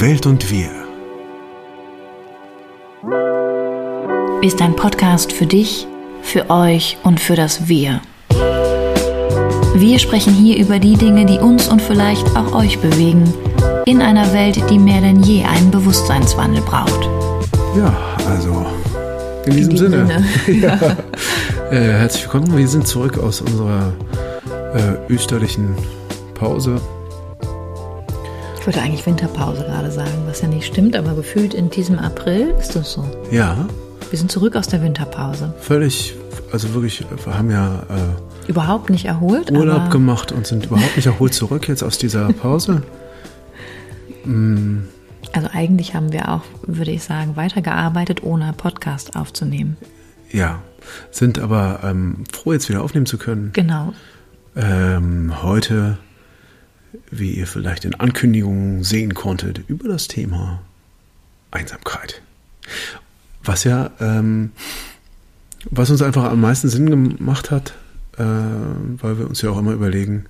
Welt und wir. Ist ein Podcast für dich, für euch und für das Wir. Wir sprechen hier über die Dinge, die uns und vielleicht auch euch bewegen, in einer Welt, die mehr denn je einen Bewusstseinswandel braucht. Ja, also in diesem, In Sinne. Sinne. ja. äh, herzlich willkommen. Wir sind zurück aus unserer äh, österlichen Pause. Ich wollte eigentlich Winterpause gerade sagen, was ja nicht stimmt, aber gefühlt in diesem April ist das so. Ja, Wir sind zurück aus der Winterpause. völlig, also wirklich, wir haben ja äh, Überhaupt nicht erholt, Urlaub gemacht und sind überhaupt nicht erholt zurück jetzt aus dieser Pause. also eigentlich haben wir auch, würde ich sagen, weitergearbeitet, ohne Podcast aufzunehmen. Ja, sind aber ähm, froh, jetzt wieder aufnehmen zu können. Genau. Ähm, heute, wie ihr vielleicht in Ankündigungen sehen konntet, über das Thema Einsamkeit. Was ja, ähm, was uns einfach am meisten Sinn gemacht hat, äh, weil wir uns ja auch immer überlegen,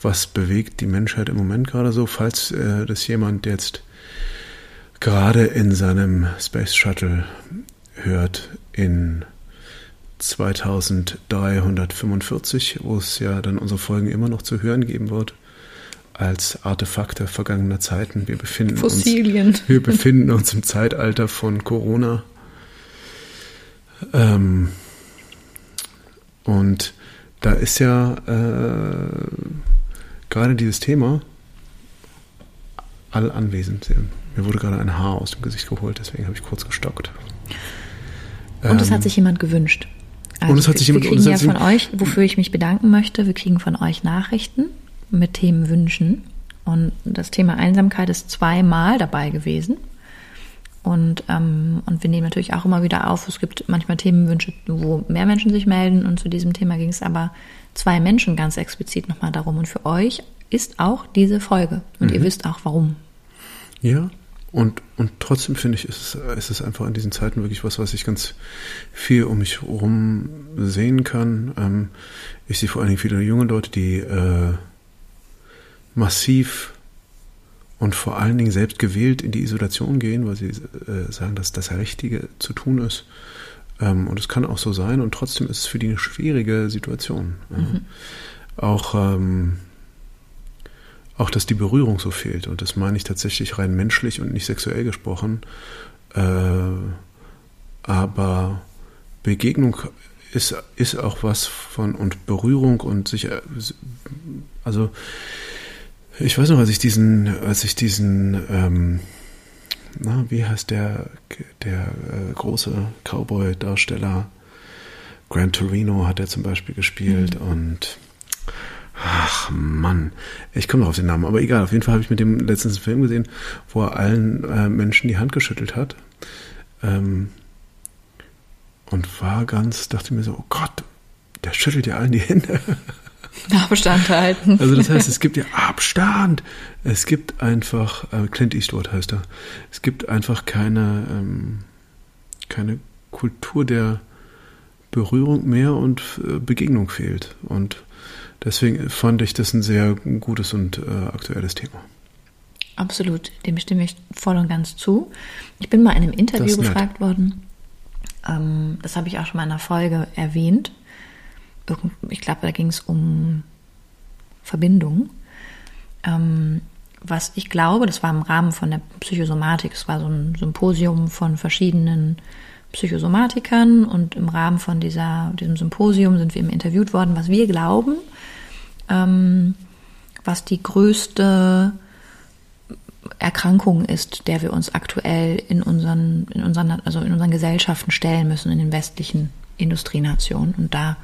was bewegt die Menschheit im Moment gerade so, falls äh, das jemand jetzt gerade in seinem Space Shuttle hört in 2345, wo es ja dann unsere Folgen immer noch zu hören geben wird, als Artefakte vergangener Zeiten. Wir befinden Fossilien. uns, wir befinden uns im Zeitalter von Corona. Ähm, und da ist ja äh, gerade dieses Thema all anwesend. Mir wurde gerade ein Haar aus dem Gesicht geholt, deswegen habe ich kurz gestockt. Und es Ähm, hat sich jemand gewünscht. Also und es hat sich wir jemand- und kriegen es ja von euch, wofür ich mich bedanken möchte, wir kriegen von euch Nachrichten mit Themenwünschen. Und das Thema Einsamkeit ist zweimal dabei gewesen. Und, ähm, und wir nehmen natürlich auch immer wieder auf, es gibt manchmal Themenwünsche, wo mehr Menschen sich melden. Und zu diesem Thema ging es aber zwei Menschen ganz explizit nochmal darum. Und für euch ist auch diese Folge. Und Mhm. ihr wisst auch warum. Ja, und, und trotzdem finde ich, ist es, ist es einfach in diesen Zeiten wirklich was, was ich ganz viel um mich herum sehen kann. Ähm, ich sehe vor allen Dingen viele junge Leute, die äh, massiv und vor allen Dingen selbst gewählt in die Isolation gehen, weil sie äh, sagen, dass das Richtige zu tun ist. Ähm, und es kann auch so sein und trotzdem ist es für die eine schwierige Situation. Äh, Auch ähm, auch, dass die Berührung so fehlt. Und das meine ich tatsächlich rein menschlich und nicht sexuell gesprochen. Äh, aber Begegnung ist, ist auch was von und Berührung und sich, äh, also ich weiß noch, als ich diesen, als ich diesen, ähm, na, wie heißt der, der äh, große Cowboy-Darsteller, Gran Torino hat er zum Beispiel gespielt und Ach Mann, ich komme noch auf den Namen, aber egal. Auf jeden Fall habe ich mit dem letztens einen Film gesehen, wo er allen äh, Menschen die Hand geschüttelt hat. Ähm, und war ganz, dachte mir so, oh Gott, der schüttelt ja allen die Hände. Abstand halten. Also das heißt, es gibt ja Abstand. Es gibt einfach, äh, Clint Eastwood heißt er, es gibt einfach keine, ähm, keine Kultur der Berührung mehr und äh, Begegnung fehlt. Und deswegen fand ich das ein sehr gutes und äh, aktuelles Thema. Absolut, dem stimme ich voll und ganz zu. Ich bin mal in einem Interview gefragt worden, ähm, das habe ich auch schon mal in einer Folge erwähnt. Ich glaube, da ging es um Verbindung. Ähm, was ich glaube, das war im Rahmen von der Psychosomatik, es war so ein Symposium von verschiedenen Psychosomatikern und im Rahmen von dieser, diesem Symposium sind wir eben interviewt worden, was wir glauben, ähm, was die größte Erkrankung ist, der wir uns aktuell in unseren, in unseren, also in unseren Gesellschaften stellen müssen, in den westlichen Industrienationen. Und da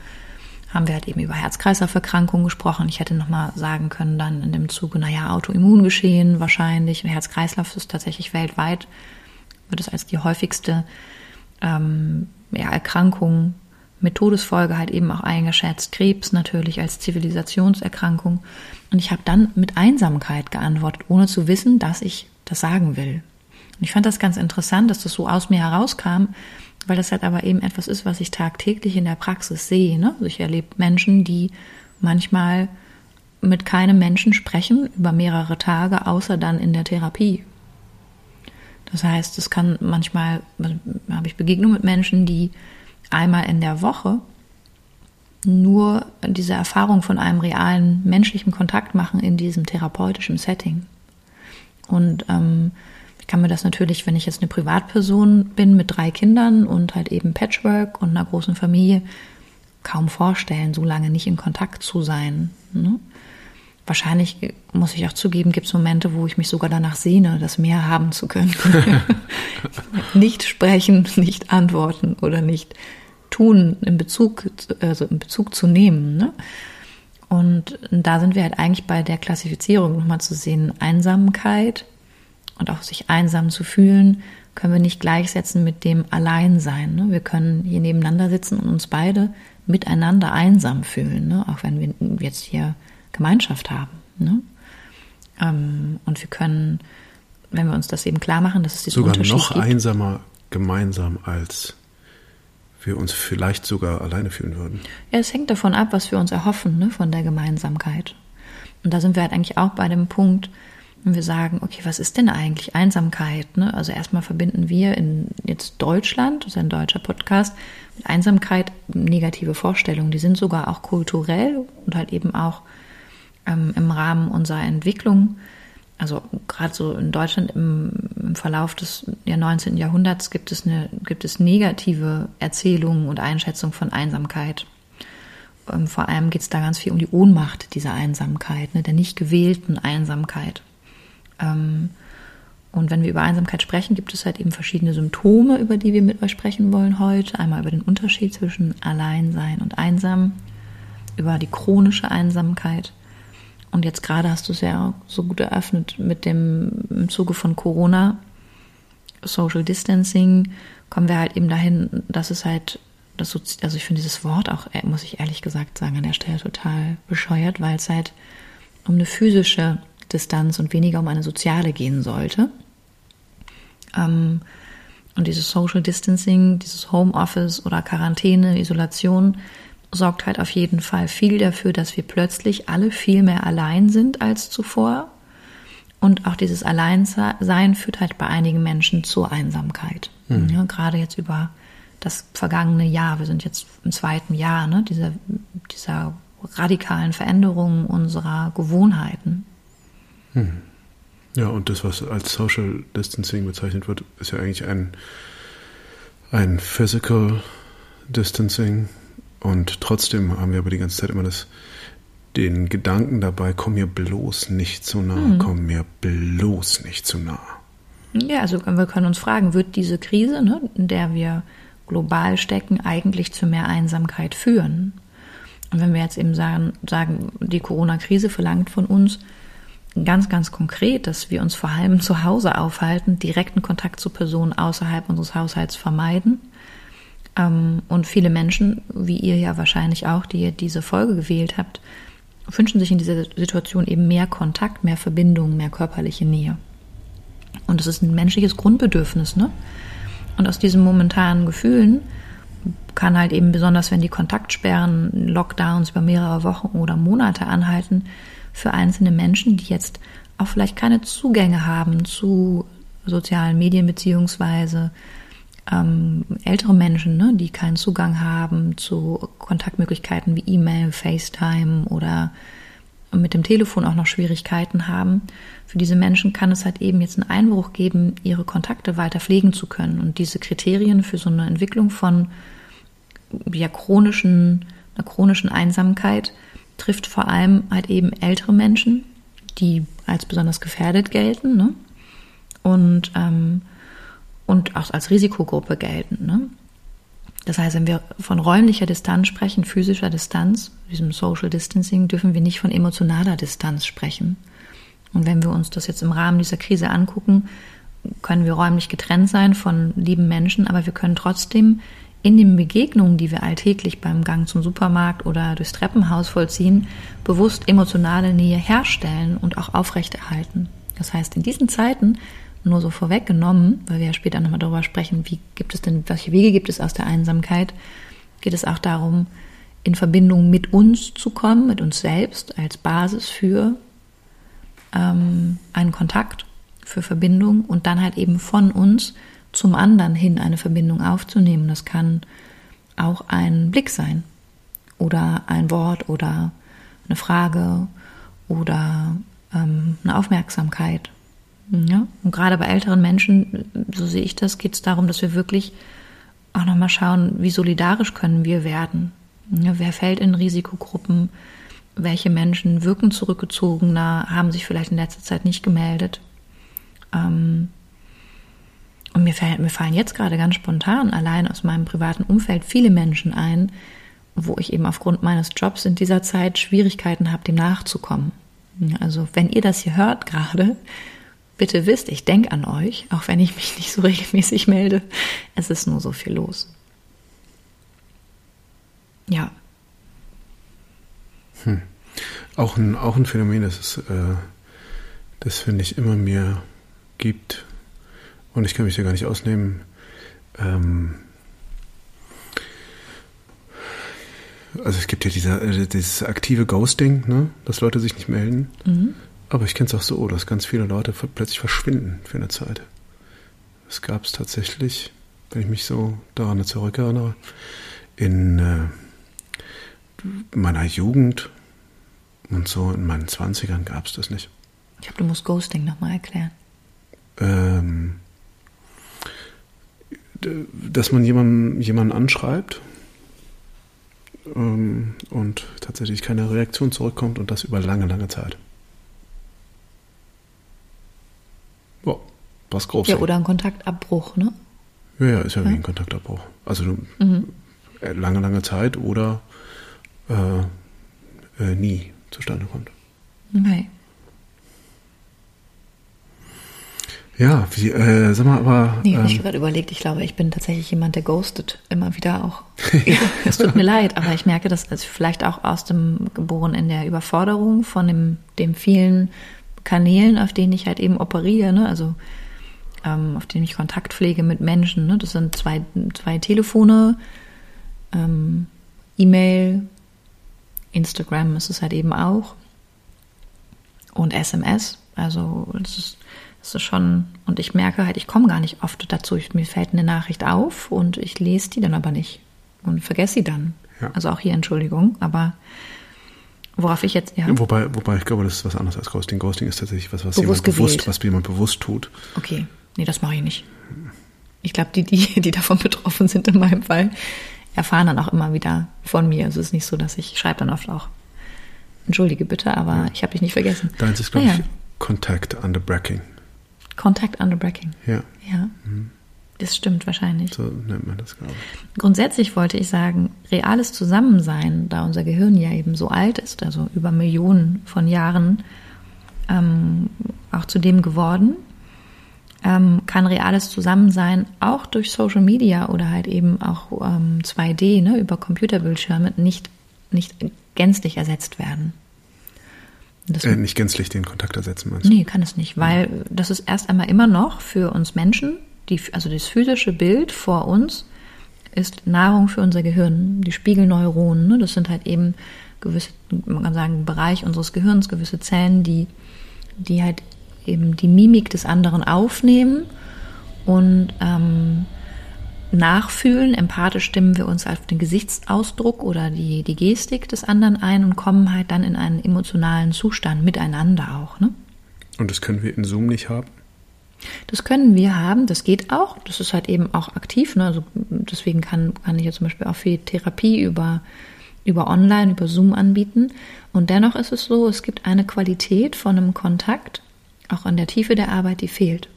haben wir halt eben über Herz-Kreislauf-Erkrankungen gesprochen. Ich hätte nochmal sagen können dann in dem Zuge, naja, Autoimmungeschehen wahrscheinlich. Herz-Kreislauf ist tatsächlich weltweit, wird es als die häufigste ähm, ja, Erkrankung mit Todesfolge halt eben auch eingeschätzt. Krebs natürlich als Zivilisationserkrankung. Und ich habe dann mit Einsamkeit geantwortet, ohne zu wissen, dass ich das sagen will. Und ich fand das ganz interessant, dass das so aus mir herauskam, weil das halt aber eben etwas ist, was ich tagtäglich in der Praxis sehe. Ne? Also ich erlebe Menschen, die manchmal mit keinem Menschen sprechen über mehrere Tage, außer dann in der Therapie. Das heißt, es kann manchmal, habe ich Begegnungen mit Menschen, die einmal in der Woche nur diese Erfahrung von einem realen menschlichen Kontakt machen in diesem therapeutischen Setting. Und ähm, ich kann mir das natürlich, wenn ich jetzt eine Privatperson bin mit drei Kindern und halt eben Patchwork und einer großen Familie, kaum vorstellen, so lange nicht in Kontakt zu sein. Ne? Wahrscheinlich, muss ich auch zugeben, gibt es Momente, wo ich mich sogar danach sehne, das mehr haben zu können. nicht sprechen, nicht antworten oder nicht tun in Bezug, also in Bezug zu nehmen. Ne? Und da sind wir halt eigentlich bei der Klassifizierung nochmal zu sehen, Einsamkeit und auch sich einsam zu fühlen, können wir nicht gleichsetzen mit dem Alleinsein. Ne? Wir können hier nebeneinander sitzen und uns beide miteinander einsam fühlen, ne? auch wenn wir jetzt hier Gemeinschaft haben. Ne? Ähm, und wir können, wenn wir uns das eben klar machen, dass es diesen Sogar Unterschied noch gibt, einsamer gemeinsam als wir uns vielleicht sogar alleine fühlen würden. Ja, es hängt davon ab, was wir uns erhoffen ne, von der Gemeinsamkeit. Und da sind wir halt eigentlich auch bei dem Punkt, wenn wir sagen, okay, was ist denn eigentlich Einsamkeit? Ne? Also erstmal verbinden wir in jetzt Deutschland, das ist ein deutscher Podcast, mit Einsamkeit negative Vorstellungen. Die sind sogar auch kulturell und halt eben auch ähm, im Rahmen unserer Entwicklung also gerade so in Deutschland im, im, Verlauf des ja, 19. Jahrhunderts gibt es, eine, gibt es negative Erzählungen und Einschätzungen von Einsamkeit. Ähm, vor allem geht es da ganz viel um die Ohnmacht dieser Einsamkeit, ne, der nicht gewählten Einsamkeit. Ähm, und wenn wir über Einsamkeit sprechen, gibt es halt eben verschiedene Symptome, über die wir mit euch sprechen wollen heute. Einmal über den Unterschied zwischen Alleinsein und Einsam, über die chronische Einsamkeit und jetzt gerade hast du es ja so gut eröffnet mit dem im Zuge von Corona, Social Distancing, kommen wir halt eben dahin, dass es halt, das so, also ich finde dieses Wort auch, äh, muss ich ehrlich gesagt sagen, an der Stelle total bescheuert, weil es halt um eine physische Distanz und weniger um eine soziale gehen sollte. Ähm, und dieses Social Distancing, dieses Homeoffice oder Quarantäne, Isolation, sorgt halt auf jeden Fall viel dafür, dass wir plötzlich alle viel mehr allein sind als zuvor. Und auch dieses Alleinsein führt halt bei einigen Menschen zur Einsamkeit. Mhm. Ja, gerade jetzt über das vergangene Jahr, wir sind jetzt im zweiten Jahr, ne, dieser, dieser radikalen Veränderungen unserer Gewohnheiten. Ja, und das, was als Social Distancing bezeichnet wird, ist ja eigentlich ein, ein Physical Distancing, und trotzdem haben wir aber die ganze Zeit immer das, den Gedanken dabei, komm mir bloß nicht zu nah, mhm. komm mir bloß nicht zu nah. Ja, also wir können uns fragen, wird diese Krise, ne, in der wir global stecken, eigentlich zu mehr Einsamkeit führen? Und wenn wir jetzt eben sagen, sagen die Corona-Krise verlangt von uns ganz, ganz konkret, dass wir uns vor allem zu Hause aufhalten, direkten Kontakt zu Personen außerhalb unseres Haushalts vermeiden, ähm, und viele Menschen, wie ihr ja wahrscheinlich auch, die ihr diese Folge gewählt habt, wünschen sich in dieser Situation eben mehr Kontakt, mehr Verbindung, mehr körperliche Nähe. Und das ist ein menschliches Grundbedürfnis, ne? Und aus diesen momentanen Gefühlen kann halt eben besonders, wenn die Kontaktsperren, Lockdowns über mehrere Wochen oder Monate anhalten, für einzelne Menschen, die jetzt auch vielleicht keine Zugänge haben zu sozialen Medien beziehungsweise ähm, ältere Menschen, ne, die keinen Zugang haben zu Kontaktmöglichkeiten wie E-Mail, FaceTime oder mit dem Telefon auch noch Schwierigkeiten haben. Für diese Menschen kann es halt eben jetzt einen Einbruch geben, ihre Kontakte weiter pflegen zu können. Und diese Kriterien für so eine Entwicklung von ja, chronischen, einer chronischen Einsamkeit trifft vor allem halt eben ältere Menschen, die als besonders gefährdet gelten. Ne? Und ähm, und auch als Risikogruppe gelten. Ne? Das heißt, wenn wir von räumlicher Distanz sprechen, physischer Distanz, diesem Social Distancing, dürfen wir nicht von emotionaler Distanz sprechen. Und wenn wir uns das jetzt im Rahmen dieser Krise angucken, können wir räumlich getrennt sein von lieben Menschen, aber wir können trotzdem in den Begegnungen, die wir alltäglich beim Gang zum Supermarkt oder durchs Treppenhaus vollziehen, bewusst emotionale Nähe herstellen und auch aufrechterhalten. Das heißt, in diesen Zeiten nur so vorweggenommen, weil wir ja später nochmal darüber sprechen, wie gibt es denn, welche Wege gibt es aus der Einsamkeit, geht es auch darum, in Verbindung mit uns zu kommen, mit uns selbst als Basis für ähm, einen Kontakt, für Verbindung und dann halt eben von uns zum anderen hin eine Verbindung aufzunehmen. Das kann auch ein Blick sein oder ein Wort oder eine Frage oder ähm, eine Aufmerksamkeit. Ja? Und gerade bei älteren Menschen, so sehe ich das, geht es darum, dass wir wirklich auch nochmal schauen, wie solidarisch können wir werden. Ja, wer fällt in Risikogruppen? Welche Menschen wirken zurückgezogener, haben sich vielleicht in letzter Zeit nicht gemeldet? Ähm, und mir, fallen, mir fallen jetzt gerade ganz spontan allein aus meinem privaten Umfeld viele Menschen ein, wo ich eben aufgrund meines Jobs in dieser Zeit Schwierigkeiten habe, dem nachzukommen. Also wenn ihr das hier hört gerade, bitte wisst, ich denke an euch, auch wenn ich mich nicht so regelmäßig melde. Es ist nur so viel los. Ja. Hm. Auch, ein, auch ein Phänomen, das äh, das finde ich immer mehr gibt, und ich kann mich da gar nicht ausnehmen, ähm, also es gibt ja diese, äh, dieses aktive Ghosting, ne? dass Leute sich nicht melden. Mhm. Aber ich kenne es auch so, dass ganz viele Leute plötzlich verschwinden für eine Zeit. Das gab es tatsächlich, wenn ich mich so daran zurückerinnere, in äh, meiner Jugend und so in meinen Zwanzigern gab es das nicht. Ich glaube, du musst Ghosting nochmal erklären. Ähm, dass man jemanden, jemanden anschreibt ähm, und tatsächlich keine Reaktion zurückkommt und das über lange, lange Zeit. Ja, was groß. Ja, oder ein Kontaktabbruch, ne? Ja, ja, ist ja, ja. wie ein Kontaktabbruch. Also mhm. Äh, lange, lange Zeit oder äh, äh, nie zustande kommt. Okay. Ja, wie, äh, sag mal, aber. Nee, ähm, ich gerade überlegt, ich glaube, ich bin tatsächlich jemand, der ghostet immer wieder auch. ja. Es tut mir leid, aber ich merke das also vielleicht auch aus dem geboren in der Überforderung von dem, dem vielen Kanälen, auf denen ich halt eben operiere, ne? also ähm, auf denen ich Kontakt pflege mit Menschen. Ne? Das sind zwei, zwei Telefone, ähm, E-Mail, Instagram ist es halt eben auch und SMS. Also das ist das ist schon, und ich merke halt, ich komme gar nicht oft dazu. Ich, mir fällt eine Nachricht auf und ich lese die dann aber nicht und vergesse sie dann. Ja. Also auch hier Entschuldigung, aber worauf ich jetzt, ja. Wobei, wobei ich glaube, das ist was anderes als Ghosting. Ghosting ist tatsächlich was, was bewusst jemand bewusst, was jemand bewusst tut. Okay. Nee, das mache ich nicht. Ich glaube, die, die, die davon betroffen sind in meinem Fall, erfahren dann auch immer wieder von mir. Also es ist nicht so, dass ich schreibe dann oft auch, entschuldige bitte, aber ja. ich habe dich nicht vergessen. Deins ist, glaube ah, ich, Contact under Bracking. Contact under Bracking. Ja. Ja. Mhm. Das stimmt wahrscheinlich. So nennt man das, glaube ich. Grundsätzlich wollte ich sagen, reales Zusammensein, da unser Gehirn ja eben so alt ist, also über Millionen von Jahren ähm, auch zu dem geworden, ähm, kann reales Zusammensein auch durch Social Media oder halt eben auch ähm, 2D, ne, über Computerbildschirme nicht, nicht gänzlich ersetzt werden. Äh, nicht gänzlich den Kontakt ersetzen, meinst du? Nee, kann es nicht, weil ja. das ist erst einmal immer noch für uns Menschen, die, also das physische Bild vor uns ist Nahrung für unser Gehirn, die Spiegelneuronen, ne? das sind halt eben gewisse, man kann sagen, Bereich unseres Gehirns, gewisse Zellen, die, die halt eben die Mimik des anderen aufnehmen und ähm, nachfühlen. Empathisch stimmen wir uns auf den Gesichtsausdruck oder die, die Gestik des anderen ein und kommen halt dann in einen emotionalen Zustand miteinander auch. Ne? Und das können wir in Zoom nicht haben? Das können wir haben, das geht auch. Das ist halt eben auch aktiv. Ne? Also deswegen kann, kann ich ja zum Beispiel auch viel Therapie über, über Online, über Zoom anbieten. Und dennoch ist es so, es gibt eine Qualität von einem Kontakt, auch an der Tiefe der Arbeit, die fehlt.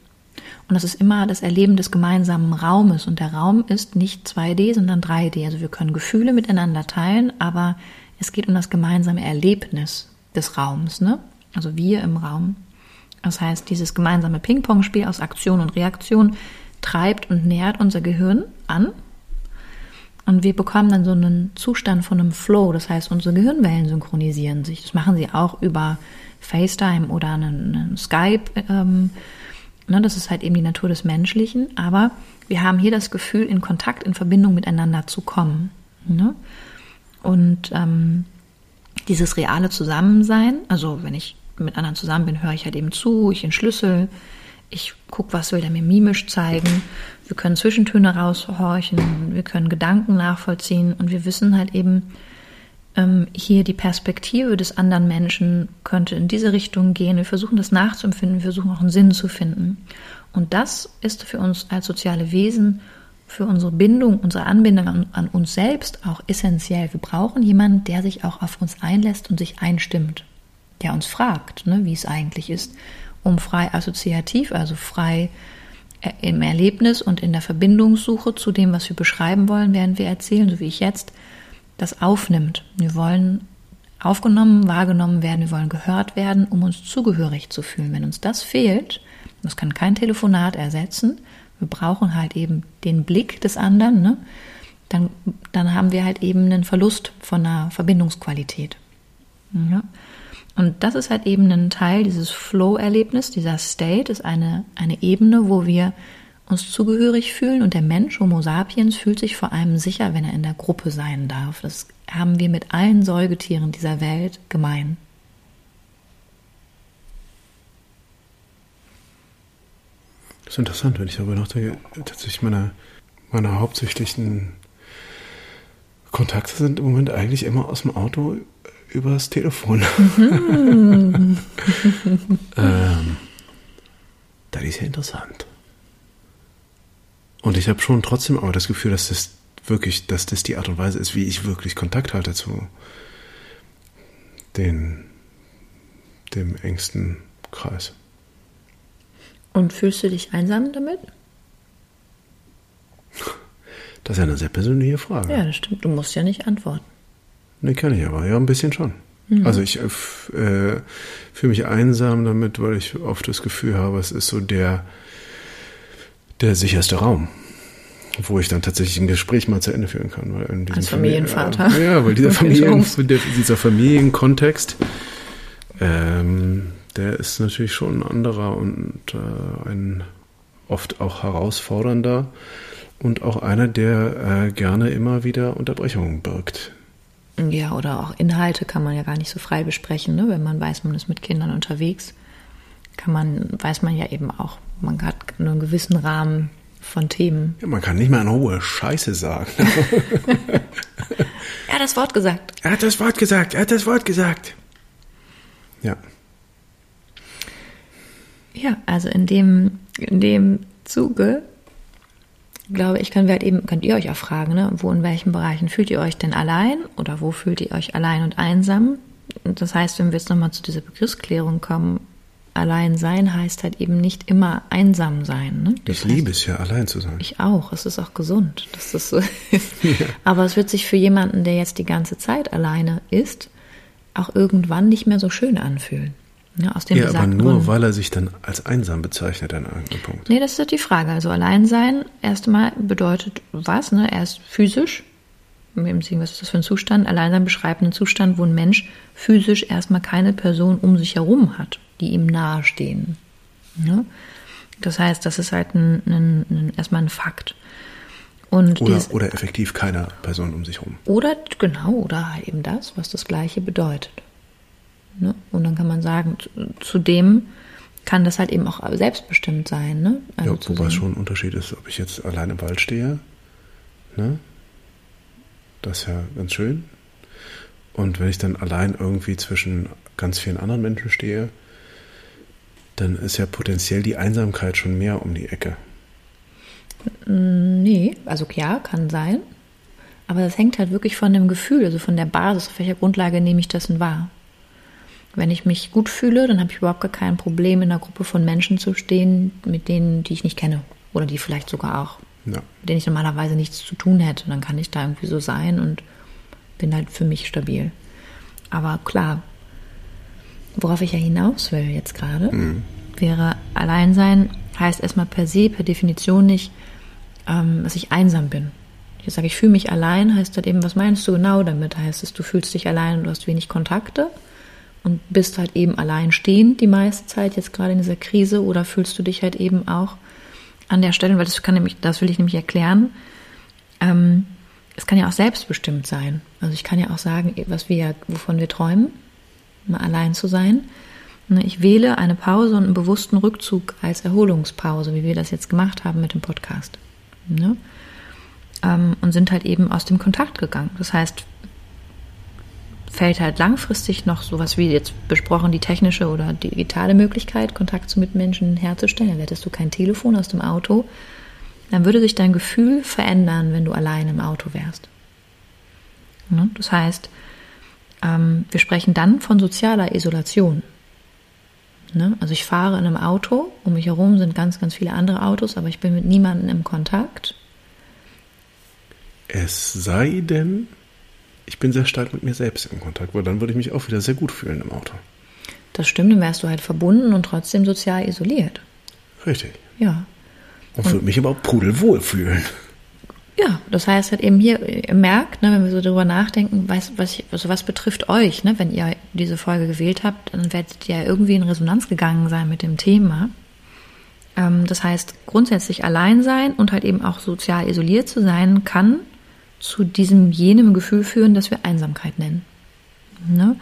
Und das ist immer das Erleben des gemeinsamen Raumes. Und der Raum ist nicht 2D, sondern 3D. Also wir können Gefühle miteinander teilen, aber es geht um das gemeinsame Erlebnis des Raums. Ne? Also wir im Raum. Das heißt, dieses gemeinsame Ping-Pong-Spiel aus Aktion und Reaktion treibt und nährt unser Gehirn an. Und wir bekommen dann so einen Zustand von einem Flow. Das heißt, unsere Gehirnwellen synchronisieren sich. Das machen sie auch über FaceTime oder einen, einen Skype. Ähm, Ne, das ist halt eben die Natur des Menschlichen, aber wir haben hier das Gefühl, in Kontakt, in Verbindung miteinander zu kommen. Ne? Und ähm, dieses reale Zusammensein, also wenn ich mit anderen zusammen bin, höre ich halt eben zu, ich entschlüssel, Ich gucke, was will er mir mimisch zeigen. Wir können Zwischentöne raushorchen, wir können Gedanken nachvollziehen und wir wissen halt eben, ähm, hier die Perspektive des anderen Menschen könnte in diese Richtung gehen. Wir versuchen das nachzuempfinden, wir versuchen auch einen Sinn zu finden. Und das ist für uns als soziale Wesen, für unsere Bindung, unsere Anbindung an, an uns selbst auch essentiell. Wir brauchen jemanden, der sich auch auf uns einlässt und sich einstimmt, der uns fragt, ne, wie es eigentlich ist, um frei assoziativ, also frei äh, im Erlebnis und in der Verbindungssuche zu dem, was wir beschreiben wollen, während wir erzählen, so wie ich jetzt, das aufnimmt. Wir wollen aufgenommen, wahrgenommen werden, wir wollen gehört werden, um uns zugehörig zu fühlen. Wenn uns das fehlt, das kann kein Telefonat ersetzen, wir brauchen halt eben den Blick des anderen, ne? dann, dann haben wir halt eben einen Verlust von einer Verbindungsqualität. Ja? Und das ist halt eben ein Teil dieses Flow-Erlebnis, dieser State ist eine, eine Ebene, wo wir uns zugehörig fühlen und der Mensch, Homo sapiens, fühlt sich vor allem sicher, wenn er in der Gruppe sein darf. Das haben wir mit allen Säugetieren dieser Welt gemein. Das ist interessant, wenn ich darüber nachdenke. Tatsächlich meine, meine hauptsächlichen Kontakte sind im Moment eigentlich immer aus dem Auto übers Telefon. Mhm. ähm, das ist ja interessant. Und ich habe schon trotzdem aber das Gefühl, dass das wirklich, dass das die Art und Weise ist, wie ich wirklich Kontakt halte zu den, dem engsten Kreis. Und fühlst du dich einsam damit? Das ist ja eine sehr persönliche Frage. Ja, das stimmt. Du musst ja nicht antworten. Nee, kann ich aber. Ja, ein bisschen schon. Mhm. Also ich äh, äh fühle mich einsam damit, weil ich oft das Gefühl habe, es ist so der, der sicherste Raum wo ich dann tatsächlich ein Gespräch mal zu Ende führen kann. Weil in Als Familienvater. Familie, äh, ja, weil dieser, Familien, dieser Familienkontext, ähm, der ist natürlich schon ein anderer und äh, ein oft auch herausfordernder und auch einer, der äh, gerne immer wieder Unterbrechungen birgt. Ja, oder auch Inhalte kann man ja gar nicht so frei besprechen, ne? wenn man weiß, man ist mit Kindern unterwegs. Kann man, weiß man ja eben auch, man hat nur einen gewissen Rahmen von Themen. Ja, man kann nicht mal eine hohe Scheiße sagen. er hat das Wort gesagt. Er hat das Wort gesagt, er hat das Wort gesagt. Ja. Ja, also in dem, in dem Zuge, glaube ich, können wir halt eben, könnt ihr euch auch fragen, ne, wo in welchen Bereichen fühlt ihr euch denn allein oder wo fühlt ihr euch allein und einsam? Und das heißt, wenn wir jetzt nochmal zu dieser Begriffsklärung kommen, allein sein heißt halt eben nicht immer einsam sein. Ne? Ich liebe es ja, allein zu sein. Ich auch. Es ist auch gesund, dass das so ist. Ja. Aber es wird sich für jemanden, der jetzt die ganze Zeit alleine ist, auch irgendwann nicht mehr so schön anfühlen. Ja, aus dem ja aber nur, Gründen. weil er sich dann als einsam bezeichnet an irgendeinem Punkt. Nee, das ist halt die Frage. Also allein sein, erstmal bedeutet was? Ne? Erst physisch. Was ist das für ein Zustand? Alleinsein beschreibt einen Zustand, wo ein Mensch physisch erstmal keine Person um sich herum hat, die ihm nahestehen. Ja? Das heißt, das ist halt ein, ein, ein, erstmal ein Fakt. Und oder, dieses, oder effektiv keiner Person um sich herum. Oder, genau, oder halt eben das, was das Gleiche bedeutet. Ne? Und dann kann man sagen, zudem kann das halt eben auch selbstbestimmt sein. Ne? Also ja, wobei schon ein Unterschied ist, ob ich jetzt allein im Wald stehe. Ne? Das ist ja ganz schön. Und wenn ich dann allein irgendwie zwischen ganz vielen anderen Menschen stehe, dann ist ja potenziell die Einsamkeit schon mehr um die Ecke. Nee, also ja, kann sein. Aber das hängt halt wirklich von dem Gefühl, also von der Basis, auf welcher Grundlage nehme ich das denn wahr. Wenn ich mich gut fühle, dann habe ich überhaupt gar kein Problem, in einer Gruppe von Menschen zu stehen, mit denen, die ich nicht kenne. Oder die vielleicht sogar auch, ja. mit denen ich normalerweise nichts zu tun hätte. Dann kann ich da irgendwie so sein und bin halt für mich stabil. Aber klar, worauf ich ja hinaus will jetzt gerade, mhm. wäre Alleinsein heißt erstmal per se, per Definition nicht, ähm, dass ich einsam bin. Jetzt sage ich, fühle mich allein, heißt halt eben, was meinst du genau damit? Heißt es, du fühlst dich allein und du hast wenig Kontakte? und bist halt eben allein stehend die meiste Zeit, jetzt gerade in dieser Krise, oder fühlst du dich halt eben auch an der Stelle, weil das kann nämlich, das will ich nämlich erklären, ähm, es kann ja auch selbstbestimmt sein. Also ich kann ja auch sagen, was wir, wovon wir träumen, mal allein zu sein. Ne, ich wähle eine Pause und einen bewussten Rückzug als Erholungspause, wie wir das jetzt gemacht haben mit dem Podcast. Ne? Ähm, und sind halt eben aus dem Kontakt gegangen. Das heißt, fällt halt langfristig noch sowas wie jetzt besprochen die technische oder digitale Möglichkeit, Kontakt zu Mitmenschen herzustellen. Dann hättest du kein Telefon aus dem Auto. Dann würde sich dein Gefühl verändern, wenn du allein im Auto wärst. Ne? Das heißt, ähm, wir sprechen dann von sozialer Isolation. Ne? Also ich fahre in einem Auto, um mich herum sind ganz, ganz viele andere Autos, aber ich bin mit niemandem im Kontakt. Es sei denn, ich bin sehr stark mit mir selbst im Kontakt, weil dann würde ich mich auch wieder sehr gut fühlen im Auto. Das stimmt, dann wärst du halt verbunden und trotzdem sozial isoliert. Richtig. Ja. Und, und würde mich aber auch pudelwohl fühlen. Ja, das heißt halt eben hier, ihr merkt, ne, wenn wir so drüber nachdenken, was, was, also was betrifft euch, ne, wenn ihr diese Folge gewählt habt, dann werdet ihr ja irgendwie in Resonanz gegangen sein mit dem Thema. Ähm, das heißt, grundsätzlich allein sein und halt eben auch sozial isoliert zu sein, kann zu diesem jenem Gefühl führen, das wir Einsamkeit nennen. Ne?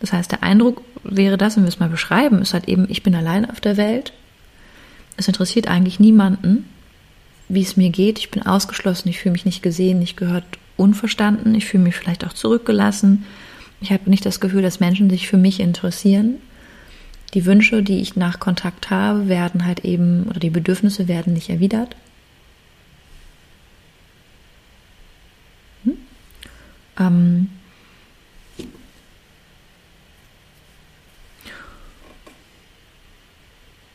Das heißt, der Eindruck wäre das, wenn wir es mal beschreiben, ist halt eben, ich bin allein auf der Welt. Es interessiert eigentlich niemanden, wie es mir geht. Ich bin ausgeschlossen, ich fühle mich nicht gesehen, nicht gehört, unverstanden. Ich fühle mich vielleicht auch zurückgelassen. Ich habe nicht das Gefühl, dass Menschen sich für mich interessieren. Die Wünsche, die ich nach Kontakt habe, werden halt eben, oder die Bedürfnisse werden nicht erwidert. Ähm,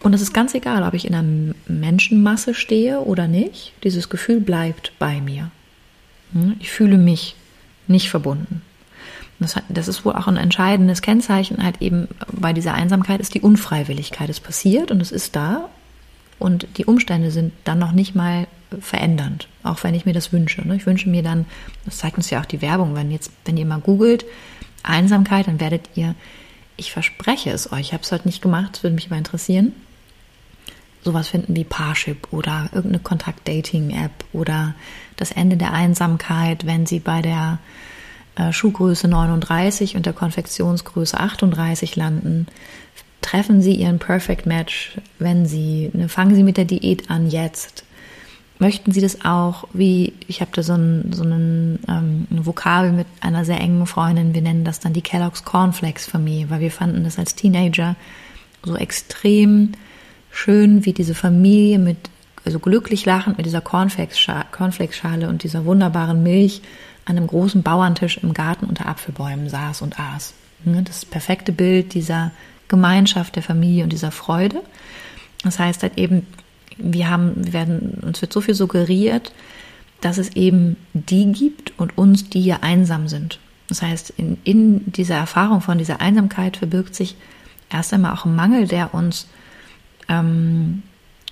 Und es ist ganz egal, ob ich in einer Menschenmasse stehe oder nicht. Dieses Gefühl bleibt bei mir. Hm? Ich fühle mich nicht verbunden. Das, das, ist wohl auch ein entscheidendes Kennzeichen halt eben bei dieser Einsamkeit ist die Unfreiwilligkeit. Es passiert und es ist da und die Umstände sind dann noch nicht mal verändernd, auch wenn ich mir das wünsche. Ne? Ich wünsche mir dann, das zeigt uns ja auch die Werbung, wenn jetzt, wenn ihr mal googelt Einsamkeit, dann werdet ihr, ich verspreche es euch, ich habe es heute nicht gemacht, würde mich aber interessieren, sowas finden wie Parship oder irgendeine Kontakt-Dating-App oder das Ende der Einsamkeit, wenn sie bei der äh, Schuhgröße 39 und der Konfektionsgröße 38 landen. Treffen Sie Ihren Perfect Match, wenn Sie, ne, fangen Sie mit der Diät an jetzt. Möchten Sie das auch, wie, ich habe da so, ein, so einen, ähm, Vokabel mit einer sehr engen Freundin, wir nennen das dann die Kellogg's Cornflakes Familie, weil wir fanden das als Teenager so extrem schön, wie diese Familie mit, also glücklich lachend mit dieser Cornflakes-Schale und dieser wunderbaren Milch an einem großen Bauerntisch im Garten unter Apfelbäumen saß und aß. Ne, das perfekte Bild dieser Gemeinschaft der Familie und dieser Freude. Das heißt halt eben, wir haben, wir werden, uns wird so viel suggeriert, dass es eben die gibt und uns, die hier einsam sind. Das heißt, in, in dieser Erfahrung von dieser Einsamkeit verbirgt sich erst einmal auch ein Mangel, der uns ähm,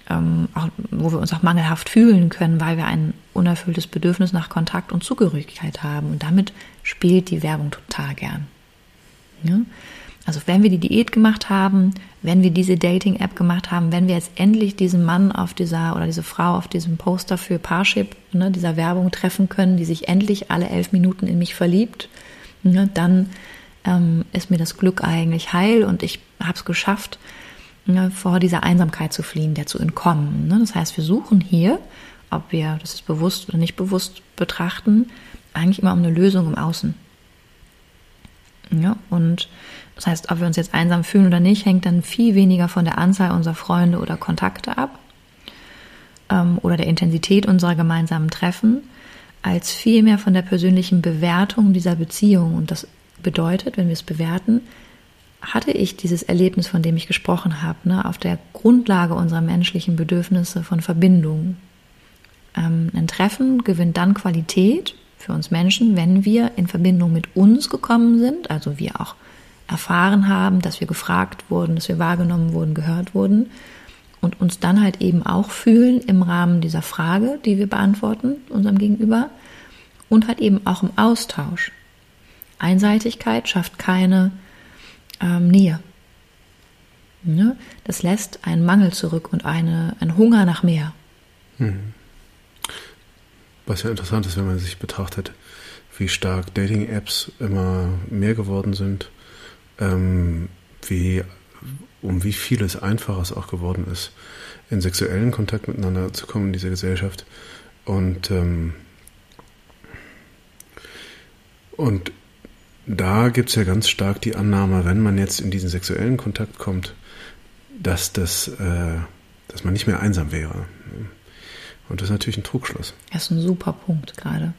ähm, auch, wo wir uns auch mangelhaft fühlen können, weil wir ein unerfülltes Bedürfnis nach Kontakt und Zugehörigkeit haben. Und damit spielt die Werbung total gern. Ja? Also wenn wir die Diät gemacht haben, wenn wir diese Dating-App gemacht haben, wenn wir jetzt endlich diesen Mann auf dieser oder diese Frau auf diesem Poster für Parship, ne, dieser Werbung treffen können, die sich endlich alle elf Minuten in mich verliebt, ne, dann ähm, ist mir das Glück eigentlich heil und ich habe es geschafft, ne, vor dieser Einsamkeit zu fliehen, der zu entkommen. Ne? Das heißt, wir suchen hier, ob wir das ist bewusst oder nicht bewusst betrachten, eigentlich immer um eine Lösung im Außen. Ja, und das heißt, ob wir uns jetzt einsam fühlen oder nicht, hängt dann viel weniger von der Anzahl unserer Freunde oder Kontakte ab ähm, oder der Intensität unserer gemeinsamen Treffen, als vielmehr von der persönlichen Bewertung dieser Beziehung. Und das bedeutet, wenn wir es bewerten, hatte ich dieses Erlebnis, von dem ich gesprochen habe, ne, auf der Grundlage unserer menschlichen Bedürfnisse von Verbindung. Ähm, ein Treffen gewinnt dann Qualität für uns Menschen, wenn wir in Verbindung mit uns gekommen sind, also wir auch erfahren haben, dass wir gefragt wurden, dass wir wahrgenommen wurden, gehört wurden und uns dann halt eben auch fühlen im Rahmen dieser Frage, die wir beantworten unserem Gegenüber und halt eben auch im Austausch. Einseitigkeit schafft keine ähm, Nähe. Ne? Das lässt einen Mangel zurück und eine, einen Hunger nach mehr. Mhm. Was ja interessant ist, wenn man sich betrachtet, wie stark Dating-Apps immer mehr geworden sind, ähm, wie um wie vieles einfacher es auch geworden ist, in sexuellen Kontakt miteinander zu kommen in dieser Gesellschaft. Und, ähm, und da gibt es ja ganz stark die Annahme, wenn man jetzt in diesen sexuellen Kontakt kommt, dass, das, äh, dass man nicht mehr einsam wäre. Und das ist natürlich ein Trugschluss. Das ist ein super Punkt gerade.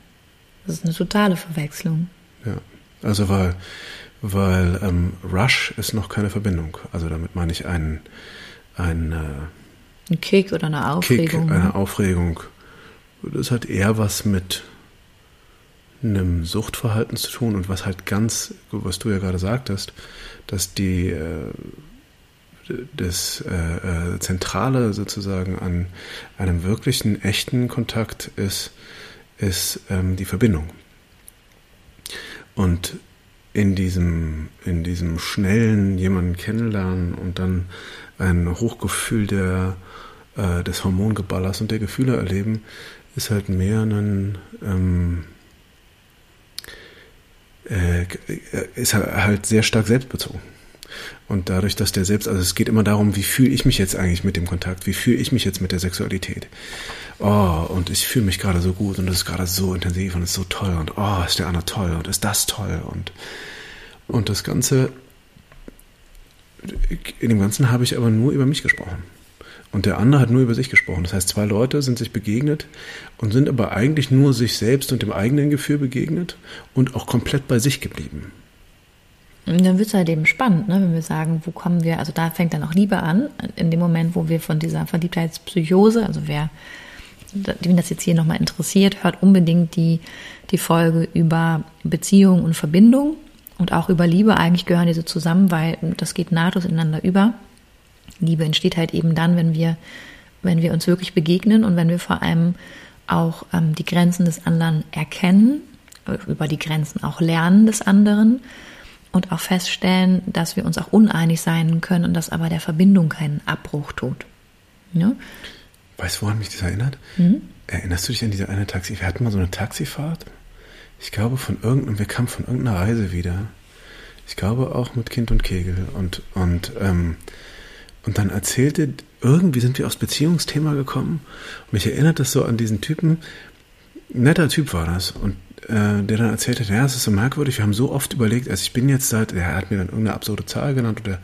Das ist eine totale Verwechslung. Ja, also weil, weil ähm, Rush ist noch keine Verbindung. Also damit meine ich einen, einen äh, ein Kick oder eine Aufregung. Kick, eine Aufregung. Das hat eher was mit einem Suchtverhalten zu tun und was halt ganz, was du ja gerade sagtest, dass die äh, das äh, äh, Zentrale sozusagen an einem wirklichen, echten Kontakt ist, ist ähm, die Verbindung. Und in diesem, in diesem schnellen jemanden kennenlernen und dann ein Hochgefühl der, äh, des Hormongeballers und der Gefühle erleben, ist halt mehr ein, ähm, äh, ist halt sehr stark selbstbezogen. Und dadurch, dass der selbst, also es geht immer darum, wie fühle ich mich jetzt eigentlich mit dem Kontakt, wie fühle ich mich jetzt mit der Sexualität. Oh, und ich fühle mich gerade so gut und es ist gerade so intensiv und es ist so toll und oh, ist der andere toll und ist das toll und, und das Ganze, in dem Ganzen habe ich aber nur über mich gesprochen. Und der andere hat nur über sich gesprochen. Das heißt, zwei Leute sind sich begegnet und sind aber eigentlich nur sich selbst und dem eigenen Gefühl begegnet und auch komplett bei sich geblieben. Und dann wird es halt eben spannend, ne, wenn wir sagen, wo kommen wir, also da fängt dann auch Liebe an, in dem Moment, wo wir von dieser Verliebtheitspsychose, also wer, wen das jetzt hier nochmal interessiert, hört unbedingt die, die Folge über Beziehung und Verbindung und auch über Liebe. Eigentlich gehören diese zusammen, weil das geht nahtlos ineinander über. Liebe entsteht halt eben dann, wenn wir, wenn wir uns wirklich begegnen und wenn wir vor allem auch ähm, die Grenzen des anderen erkennen, über die Grenzen auch lernen des anderen und auch feststellen, dass wir uns auch uneinig sein können und dass aber der Verbindung keinen Abbruch tut. Ja? Weißt du, woran mich das erinnert? Mhm. Erinnerst du dich an diese eine Taxi? Wir hatten mal so eine Taxifahrt. Ich glaube, von irgendeinem, wir kamen von irgendeiner Reise wieder. Ich glaube auch mit Kind und Kegel. Und, und, ähm, und dann erzählte, irgendwie sind wir aufs Beziehungsthema gekommen. Und mich erinnert das so an diesen Typen. netter Typ war das. Und äh, der dann erzählt hat, ja, es ist so merkwürdig, wir haben so oft überlegt, also ich bin jetzt seit, er hat mir dann irgendeine absurde Zahl genannt oder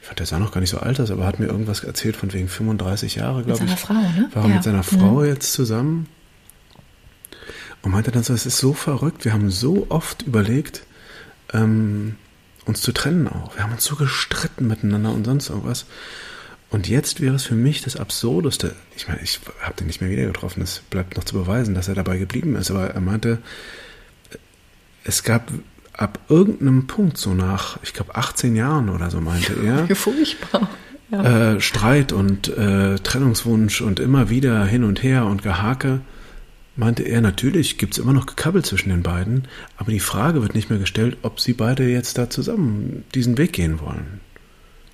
ich fand, der sah noch gar nicht so alt aus, aber hat mir irgendwas erzählt von wegen 35 Jahre, glaube ich. Mit seiner Frau, ne? War ja. mit seiner Frau mhm. jetzt zusammen und meinte dann so, es ist so verrückt, wir haben so oft überlegt, ähm, uns zu trennen auch. Wir haben uns so gestritten miteinander und sonst irgendwas. Und jetzt wäre es für mich das Absurdeste. Ich meine, ich habe den nicht mehr wieder getroffen. Es bleibt noch zu beweisen, dass er dabei geblieben ist. Aber er meinte, es gab ab irgendeinem Punkt, so nach, ich glaube, 18 Jahren oder so, meinte er. Furchtbar. Ja. Äh, Streit und äh, Trennungswunsch und immer wieder hin und her und Gehake, meinte er, natürlich gibt es immer noch Gekabbel zwischen den beiden, aber die Frage wird nicht mehr gestellt, ob sie beide jetzt da zusammen diesen Weg gehen wollen.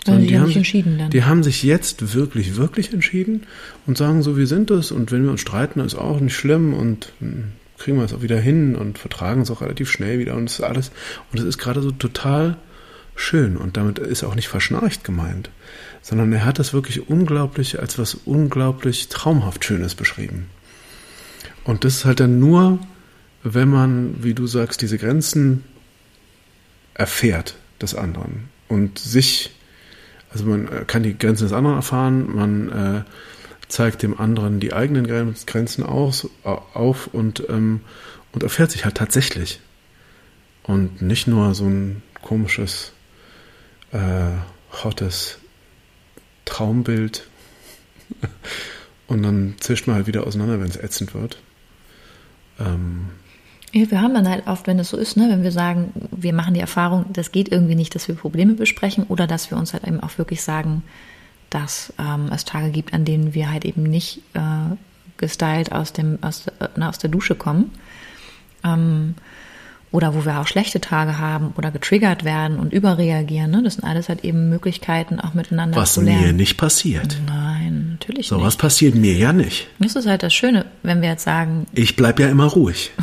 Also die, die, haben sich entschieden dann. Die haben sich jetzt wirklich, wirklich entschieden und sagen so, wir sind es und wenn wir uns streiten, ist auch nicht schlimm und hm, kriegen wir es auch wieder hin und vertragen es auch relativ schnell wieder und es ist alles. Und es ist gerade so total schön und damit ist auch nicht verschnarcht gemeint, sondern er hat das wirklich unglaublich als was unglaublich traumhaft Schönes beschrieben. Und das ist halt dann nur, wenn man, wie du sagst, diese Grenzen erfährt des anderen und sich, also man kann die Grenzen des anderen erfahren, man äh, zeigt dem anderen die eigenen Grenzen aus, auf und, ähm, und erfährt sich halt tatsächlich. Und nicht nur so ein komisches, äh, hottes Traumbild und dann zischt man halt wieder auseinander, wenn es ätzend wird. Ähm, ja, wir haben dann halt oft, wenn es so ist, ne, wenn wir sagen, wir machen die Erfahrung, das geht irgendwie nicht, dass wir Probleme besprechen oder dass wir uns halt eben auch wirklich sagen, dass ähm, es Tage gibt, an denen wir halt eben nicht äh, gestylt aus, dem, aus, äh, aus der Dusche kommen. Ähm, oder wo wir auch schlechte Tage haben oder getriggert werden und überreagieren. Ne? Das sind alles halt eben Möglichkeiten, auch miteinander Was zu lernen. Was mir nicht passiert. Nein, natürlich so nicht. was passiert mir ja nicht. Das ist halt das Schöne, wenn wir jetzt sagen. Ich bleib ja immer ruhig.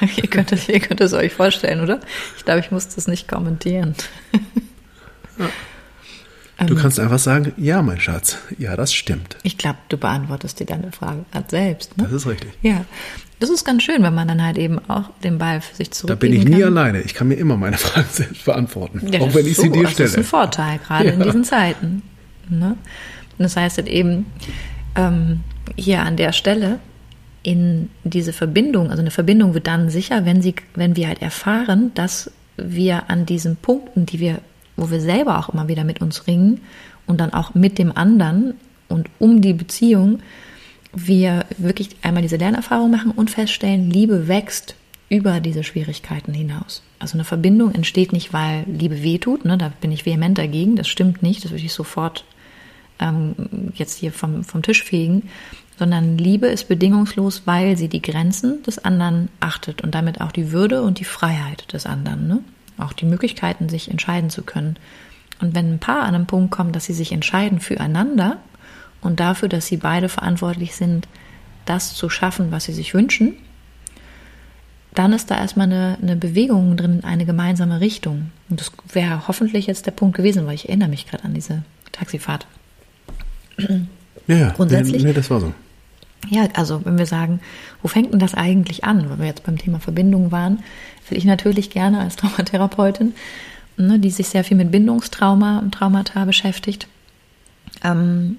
ihr, könnt es, ihr könnt es euch vorstellen, oder? Ich glaube, ich muss das nicht kommentieren. ja. Du kannst einfach sagen, ja, mein Schatz, ja, das stimmt. Ich glaube, du beantwortest dir deine Frage gerade selbst. Ne? Das ist richtig. Ja, das ist ganz schön, wenn man dann halt eben auch den Ball für sich Da zurückgeben bin ich nie kann. alleine. Ich kann mir immer meine Fragen selbst beantworten, Ja, auch wenn ich sie so, dir Das ist ein stelle. Vorteil, gerade in Ja. diesen Zeiten. Ne? Und das heißt halt eben, ähm, hier an der Stelle in diese Verbindung, also eine Verbindung wird dann sicher, wenn sie, wenn wir halt erfahren, dass wir an diesen Punkten, die wir, wo wir selber auch immer wieder mit uns ringen und dann auch mit dem anderen und um die Beziehung, wir wirklich einmal diese Lernerfahrung machen und feststellen, Liebe wächst über diese Schwierigkeiten hinaus. Also eine Verbindung entsteht nicht, weil Liebe wehtut, ne, da bin ich vehement dagegen, das stimmt nicht, das würde ich sofort ähm, jetzt hier vom, vom Tisch fegen, sondern Liebe ist bedingungslos, weil sie die Grenzen des anderen achtet und damit auch die Würde und die Freiheit des anderen, ne? auch die Möglichkeiten, sich entscheiden zu können. Und wenn ein Paar an einem Punkt kommt, dass sie sich entscheiden füreinander und dafür, dass sie beide verantwortlich sind, das zu schaffen, was sie sich wünschen, dann ist da erstmal eine, eine Bewegung drin, eine gemeinsame Richtung. Und das wäre hoffentlich jetzt der Punkt gewesen, weil ich erinnere mich gerade an diese Taxifahrt. Ja. Grundsätzlich- Nee, nee, das war so. Ja, also wenn wir sagen, wo fängt denn das eigentlich an, weil wir jetzt beim Thema Verbindung waren, will ich natürlich gerne als Traumatherapeutin, ne, die sich sehr viel mit Bindungstrauma und Traumata beschäftigt, ähm,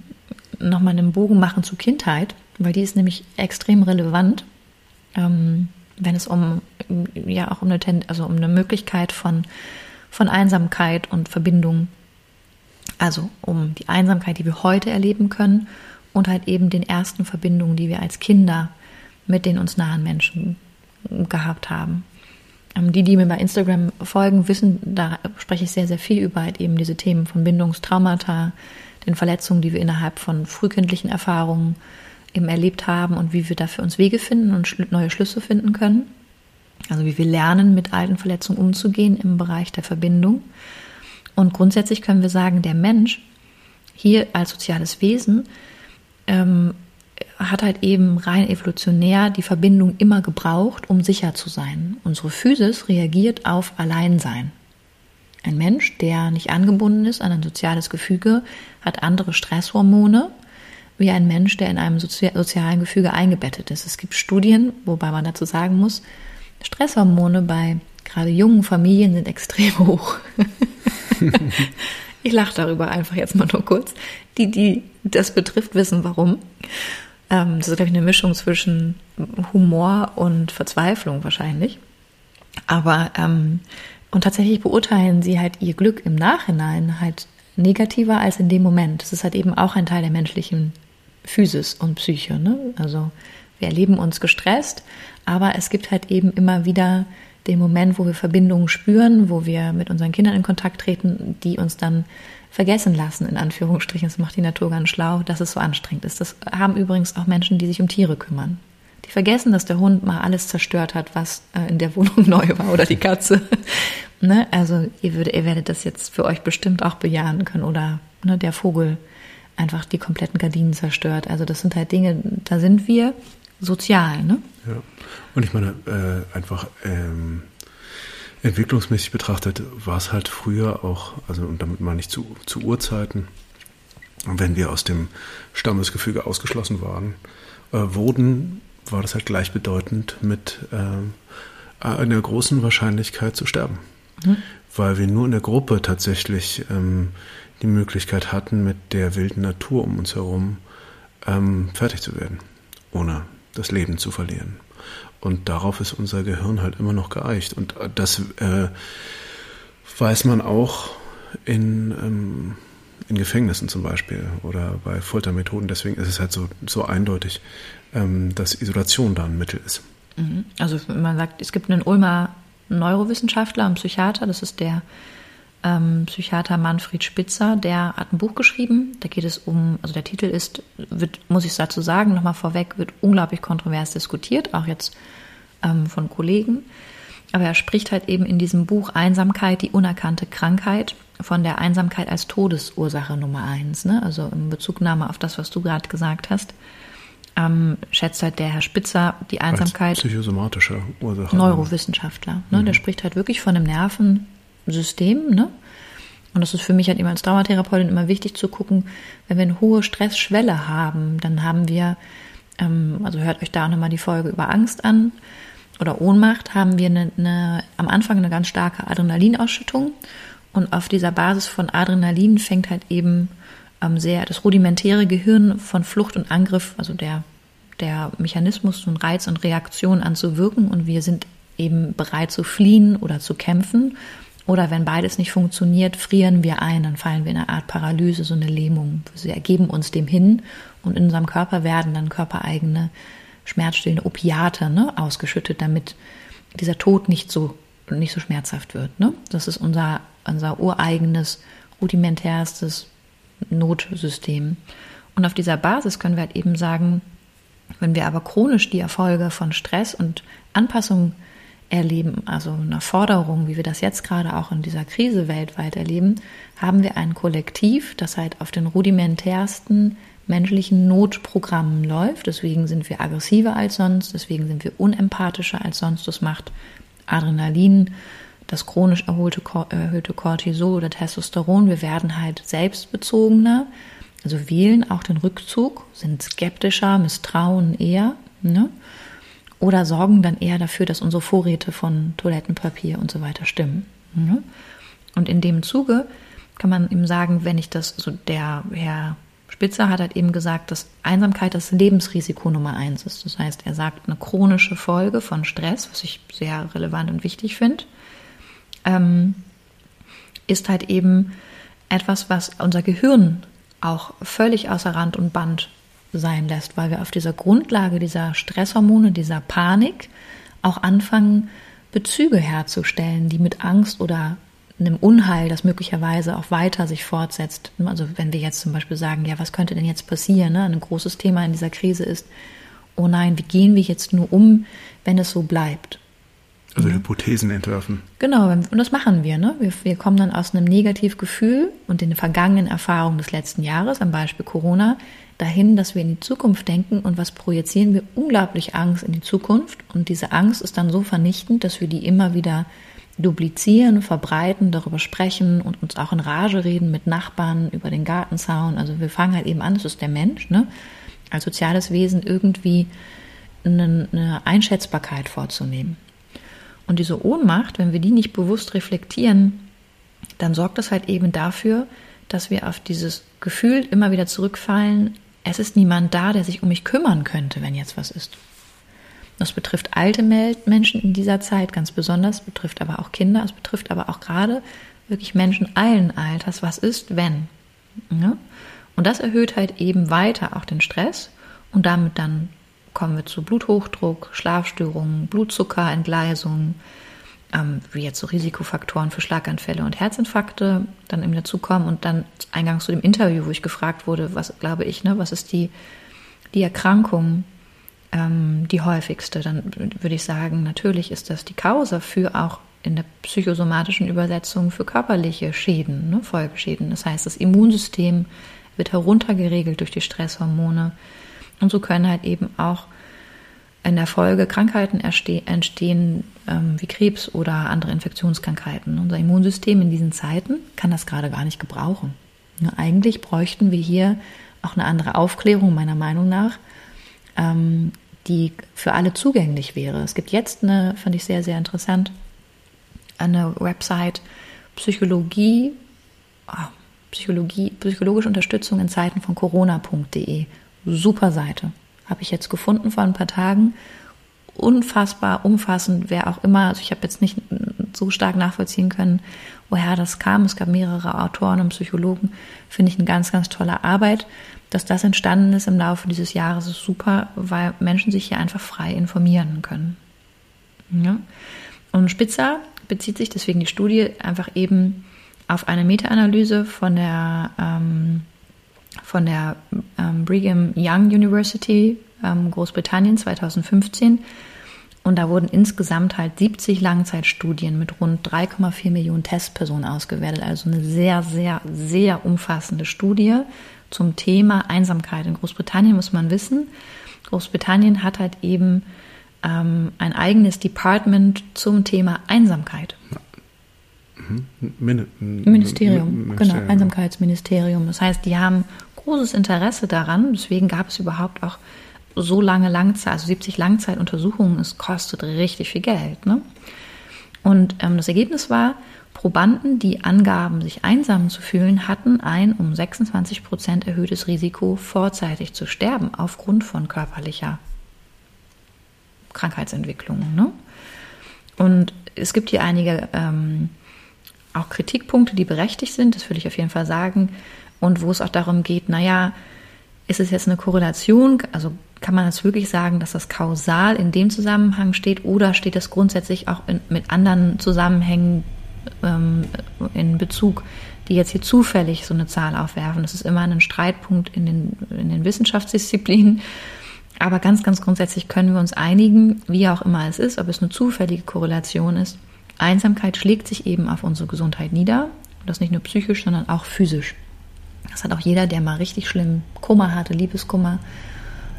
nochmal einen Bogen machen zu Kindheit, weil die ist nämlich extrem relevant, ähm, wenn es um ja auch um eine, also um eine Möglichkeit von, von Einsamkeit und Verbindung. Also um die Einsamkeit, die wir heute erleben können und halt eben den ersten Verbindungen, die wir als Kinder mit den uns nahen Menschen gehabt haben. Ähm, Die, die mir bei Instagram folgen, wissen, da spreche ich sehr, sehr viel über halt eben diese Themen von Bindungstraumata, den Verletzungen, die wir innerhalb von frühkindlichen Erfahrungen eben erlebt haben und wie wir da für uns Wege finden und neue Schlüsse finden können. Also wie wir lernen, mit alten Verletzungen umzugehen im Bereich der Verbindung. Und grundsätzlich können wir sagen, der Mensch hier als soziales Wesen ähm, hat halt eben rein evolutionär die Verbindung immer gebraucht, um sicher zu sein. Unsere Physis reagiert auf Alleinsein. Ein Mensch, der nicht angebunden ist an ein soziales Gefüge, hat andere Stresshormone wie ein Mensch, der in einem sozi sozialen Gefüge eingebettet ist. Es gibt Studien, wobei man dazu sagen muss, Stresshormone bei gerade jungen Familien sind extrem hoch. ich lache darüber einfach jetzt mal nur kurz. Die, die das betrifft, wissen warum. Ähm, das ist, glaube ich, eine Mischung zwischen Humor und Verzweiflung wahrscheinlich. Aber ähm, und tatsächlich beurteilen sie halt ihr Glück im Nachhinein halt negativer als in dem Moment. Das ist halt eben auch ein Teil der menschlichen Physis und Psyche. Ne? Also wir erleben uns gestresst, aber es gibt halt eben immer wieder den Moment, wo wir Verbindungen spüren, wo wir mit unseren Kindern in Kontakt treten, die uns dann vergessen lassen, in Anführungsstrichen. Das macht die Natur ganz schlau, dass es so anstrengend ist. Das haben übrigens auch Menschen, die sich um Tiere kümmern. Die vergessen, dass der Hund mal alles zerstört hat, was äh, in der Wohnung neu war oder die Katze. ne? Also ihr, würdet, ihr werdet das jetzt für euch bestimmt auch bejahen können oder ne, der Vogel einfach die kompletten Gardinen zerstört. Also das sind halt Dinge, da sind wir sozial. Ne? Ja. Und ich meine, äh, einfach ähm, entwicklungsmäßig betrachtet war es halt früher auch, also und damit meine ich zu, zu Urzeiten, wenn wir aus dem Stammesgefüge ausgeschlossen waren, äh, wurden, war das halt gleichbedeutend mit äh, einer großen Wahrscheinlichkeit zu sterben. Mhm. Weil wir nur in der Gruppe tatsächlich ähm, die Möglichkeit hatten, mit der wilden Natur um uns herum ähm, fertig zu werden, ohne das Leben zu verlieren. Und darauf ist unser Gehirn halt immer noch geeicht. Und das äh, weiß man auch in, ähm, in Gefängnissen zum Beispiel oder bei Foltermethoden. Deswegen ist es halt so, so eindeutig, ähm, dass Isolation da ein Mittel ist. Also man sagt, es gibt einen Ulmer Neurowissenschaftler und Psychiater, das ist der ähm, Psychiater Manfred Spitzer, der hat ein Buch geschrieben. Da geht es um, also der Titel ist, wird, muss ich dazu sagen, nochmal vorweg, wird unglaublich kontrovers diskutiert, auch jetzt ähm, von Kollegen. Aber er spricht halt eben in diesem Buch Einsamkeit, die unerkannte Krankheit, von der Einsamkeit als Todesursache Nummer eins. Ne? Also in Bezugnahme auf das, was du gerade gesagt hast, ähm, schätzt halt der Herr Spitzer die Einsamkeit. Als psychosomatische Ursache. Neurowissenschaftler. Ne? Mhm. Der spricht halt wirklich von einem Nervensystem, ne? Und das ist für mich halt immer als Traumatherapeutin immer wichtig zu gucken, wenn wir eine hohe Stressschwelle haben, dann haben wir, ähm, also hört euch da nochmal die Folge über Angst an oder Ohnmacht, haben wir eine, eine, am Anfang eine ganz starke Adrenalinausschüttung. Und auf dieser Basis von Adrenalin fängt halt eben ähm, sehr das rudimentäre Gehirn von Flucht und Angriff, also der, der Mechanismus von Reiz und Reaktion an zu wirken. Und wir sind eben bereit zu fliehen oder zu kämpfen oder wenn beides nicht funktioniert, frieren wir ein, dann fallen wir in eine Art Paralyse, so eine Lähmung. Wir ergeben uns dem hin und in unserem Körper werden dann körpereigene schmerzstillende Opiate ne, ausgeschüttet, damit dieser Tod nicht so, nicht so schmerzhaft wird. Ne? Das ist unser, unser ureigenes, rudimentärstes Notsystem. Und auf dieser Basis können wir halt eben sagen, wenn wir aber chronisch die Erfolge von Stress und Anpassung erleben, also einer Forderung, wie wir das jetzt gerade auch in dieser Krise weltweit erleben, haben wir ein Kollektiv, das halt auf den rudimentärsten menschlichen Notprogrammen läuft. Deswegen sind wir aggressiver als sonst, deswegen sind wir unempathischer als sonst. Das macht Adrenalin, das chronisch erholte, erhöhte Cortisol oder Testosteron. Wir werden halt selbstbezogener, also wählen auch den Rückzug, sind skeptischer, misstrauen eher. Ne? Oder sorgen dann eher dafür, dass unsere Vorräte von Toilettenpapier und so weiter stimmen. Und in dem Zuge kann man eben sagen, wenn ich das, so der Herr Spitzer hat halt eben gesagt, dass Einsamkeit das Lebensrisiko Nummer eins ist. Das heißt, er sagt, eine chronische Folge von Stress, was ich sehr relevant und wichtig finde, ähm, ist halt eben etwas, was unser Gehirn auch völlig außer Rand und Band sein lässt, weil wir auf dieser Grundlage dieser Stresshormone, dieser Panik auch anfangen, Bezüge herzustellen, die mit Angst oder einem Unheil, das möglicherweise auch weiter sich fortsetzt. Also wenn wir jetzt zum Beispiel sagen, ja, was könnte denn jetzt passieren? Ne? Ein großes Thema in dieser Krise ist, oh nein, wie gehen wir jetzt nur um, wenn es so bleibt? Also Hypothesen entwerfen. Genau, und das machen wir. Ne? Wir, wir kommen dann aus einem Negativgefühl und den vergangenen Erfahrungen des letzten Jahres, am Beispiel Corona, dahin, dass wir in die Zukunft denken und was projizieren wir? Unglaublich Angst in die Zukunft. Und diese Angst ist dann so vernichtend, dass wir die immer wieder duplizieren, verbreiten, darüber sprechen und uns auch in Rage reden mit Nachbarn über den Gartenzaun. Also wir fangen halt eben an, das ist der Mensch, ne? als soziales Wesen irgendwie eine, eine Einschätzbarkeit vorzunehmen. Und diese Ohnmacht, wenn wir die nicht bewusst reflektieren, dann sorgt das halt eben dafür, dass wir auf dieses Gefühl immer wieder zurückfallen, es ist niemand da, der sich um mich kümmern könnte, wenn jetzt was ist. Das betrifft alte Menschen in dieser Zeit ganz besonders, betrifft aber auch Kinder, es betrifft aber auch gerade wirklich Menschen allen Alters. Was ist, wenn? Ja? Und das erhöht halt eben weiter auch den Stress und damit dann kommen wir zu Bluthochdruck, Schlafstörungen, Blutzuckerentgleisung, ähm, wie jetzt so Risikofaktoren für Schlaganfälle und Herzinfarkte dann eben dazukommen und dann eingangs zu dem Interview, wo ich gefragt wurde, was glaube ich, ne, was ist die, die Erkrankung, ähm, die häufigste, dann würde ich sagen, natürlich ist das die Causa für auch in der psychosomatischen Übersetzung für körperliche Schäden, ne, Folgeschäden. Das heißt, das Immunsystem wird heruntergeregelt durch die Stresshormone und so können halt eben auch in der Folge Krankheiten entstehen, ähm, wie Krebs oder andere Infektionskrankheiten. Unser Immunsystem in diesen Zeiten kann das gerade gar nicht gebrauchen. Ja, eigentlich bräuchten wir hier auch eine andere Aufklärung, meiner Meinung nach, ähm, die für alle zugänglich wäre. Es gibt jetzt eine, fand ich sehr, sehr interessant, eine Website Psychologie, oh, Psychologie, psychologische Unterstützung in Zeiten von Corona.de. Super Seite. Habe ich jetzt gefunden vor ein paar Tagen. Unfassbar umfassend, wer auch immer. Also ich habe jetzt nicht so stark nachvollziehen können, woher das kam. Es gab mehrere Autoren und Psychologen. Finde ich eine ganz, ganz tolle Arbeit. Dass das entstanden ist im Laufe dieses Jahres ist super, weil Menschen sich hier einfach frei informieren können. Ja? Und Spitzer bezieht sich deswegen die Studie einfach eben auf eine Meta-Analyse von der ähm, von der ähm, Brigham Young University ähm, Großbritannien 2015. Und da wurden insgesamt halt 70 Langzeitstudien mit rund 3,4 Millionen Testpersonen ausgewertet. Also eine sehr, sehr, sehr umfassende Studie zum Thema Einsamkeit. In Großbritannien muss man wissen, Großbritannien hat halt eben ähm, ein eigenes Department zum Thema Einsamkeit. Min Ministerium, genau, Einsamkeitsministerium. Das heißt, die haben großes Interesse daran. Deswegen gab es überhaupt auch so lange Langzeit, also 70 Langzeituntersuchungen. Es kostet richtig viel Geld. Ne? Und ähm, das Ergebnis war, Probanden, die angaben, sich einsam zu fühlen, hatten ein um 26 Prozent erhöhtes Risiko, vorzeitig zu sterben aufgrund von körperlicher Krankheitsentwicklung. Ne? Und es gibt hier einige ähm, auch Kritikpunkte, die berechtigt sind, das will ich auf jeden Fall sagen. Und wo es auch darum geht, naja, ist es jetzt eine Korrelation? Also kann man das wirklich sagen, dass das kausal in dem Zusammenhang steht oder steht das grundsätzlich auch in, mit anderen Zusammenhängen ähm, in Bezug, die jetzt hier zufällig so eine Zahl aufwerfen? Das ist immer ein Streitpunkt in den, in den Wissenschaftsdisziplinen. Aber ganz, ganz grundsätzlich können wir uns einigen, wie auch immer es ist, ob es eine zufällige Korrelation ist. Einsamkeit schlägt sich eben auf unsere Gesundheit nieder. Und das nicht nur psychisch, sondern auch physisch. Das hat auch jeder, der mal richtig schlimm Kummer hatte, Liebeskummer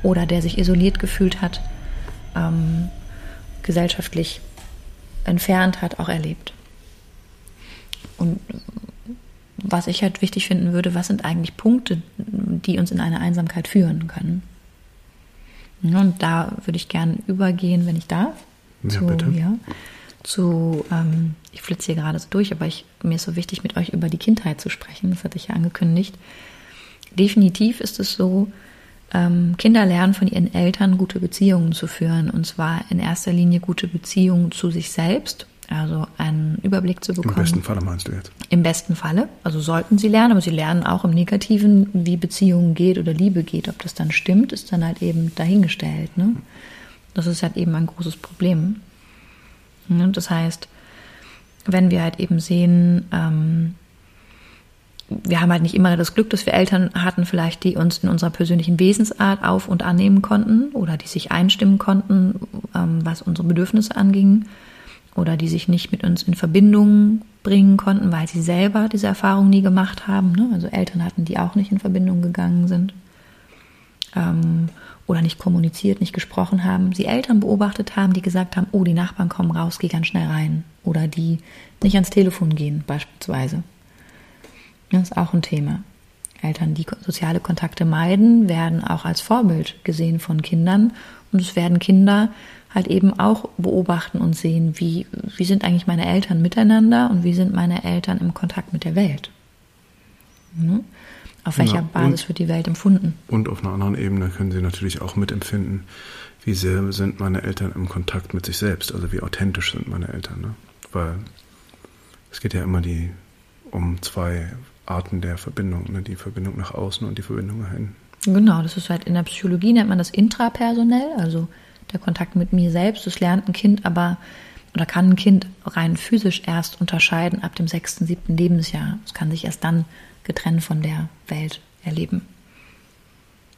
oder der sich isoliert gefühlt hat, ähm, gesellschaftlich entfernt hat, auch erlebt. Und was ich halt wichtig finden würde, was sind eigentlich Punkte, die uns in eine Einsamkeit führen können? Und da würde ich gerne übergehen, wenn ich darf. Ja, zu, bitte. Ja, zu, ähm, ich flitze hier gerade so durch, aber ich, mir ist so wichtig, mit euch über die Kindheit zu sprechen. Das hatte ich ja angekündigt. Definitiv ist es so, ähm, Kinder lernen von ihren Eltern gute Beziehungen zu führen. Und zwar in erster Linie gute Beziehungen zu sich selbst also einen Überblick zu bekommen. Im besten Falle meinst du jetzt? Im besten Falle. Also sollten sie lernen, aber sie lernen auch im Negativen, wie Beziehungen geht oder Liebe geht. Ob das dann stimmt, ist dann halt eben dahingestellt. Ne? Das ist halt eben ein großes Problem. Ne? Das heißt, wenn wir halt eben sehen, ähm, wir haben halt nicht immer das Glück, dass wir Eltern hatten, vielleicht die uns in unserer persönlichen Wesensart auf und annehmen konnten oder die sich einstimmen konnten, ähm, was unsere Bedürfnisse anging oder die sich nicht mit uns in Verbindung bringen konnten, weil sie selber diese Erfahrung nie gemacht haben. Ne? Also Eltern hatten, die auch nicht in Verbindung gegangen sind ähm, oder nicht kommuniziert, nicht gesprochen haben. Sie Eltern beobachtet haben, die gesagt haben, oh, die Nachbarn kommen raus, geh ganz schnell rein. Oder die nicht ans Telefon gehen beispielsweise. Das ist auch ein Thema. Eltern, die soziale Kontakte meiden, werden auch als Vorbild gesehen von Kindern. Und es werden Kinder halt eben auch beobachten und sehen, wie, wie sind eigentlich meine Eltern miteinander und wie sind meine Eltern im Kontakt mit der Welt. Ne? Auf welcher ja, Basis wird die Welt empfunden? Und auf einer anderen Ebene können sie natürlich auch mitempfinden, wie sehr sind meine Eltern im Kontakt mit sich selbst, also wie authentisch sind meine Eltern. Ne? Weil es geht ja immer die, um zwei Arten der Verbindung, ne? die Verbindung nach außen und die Verbindung nach innen. Genau, das ist halt in der Psychologie nennt man das intrapersonell, also der Kontakt mit mir selbst. Das lernt ein Kind aber oder kann ein Kind rein physisch erst unterscheiden ab dem sechsten, siebten Lebensjahr. Es kann sich erst dann getrennt von der Welt erleben.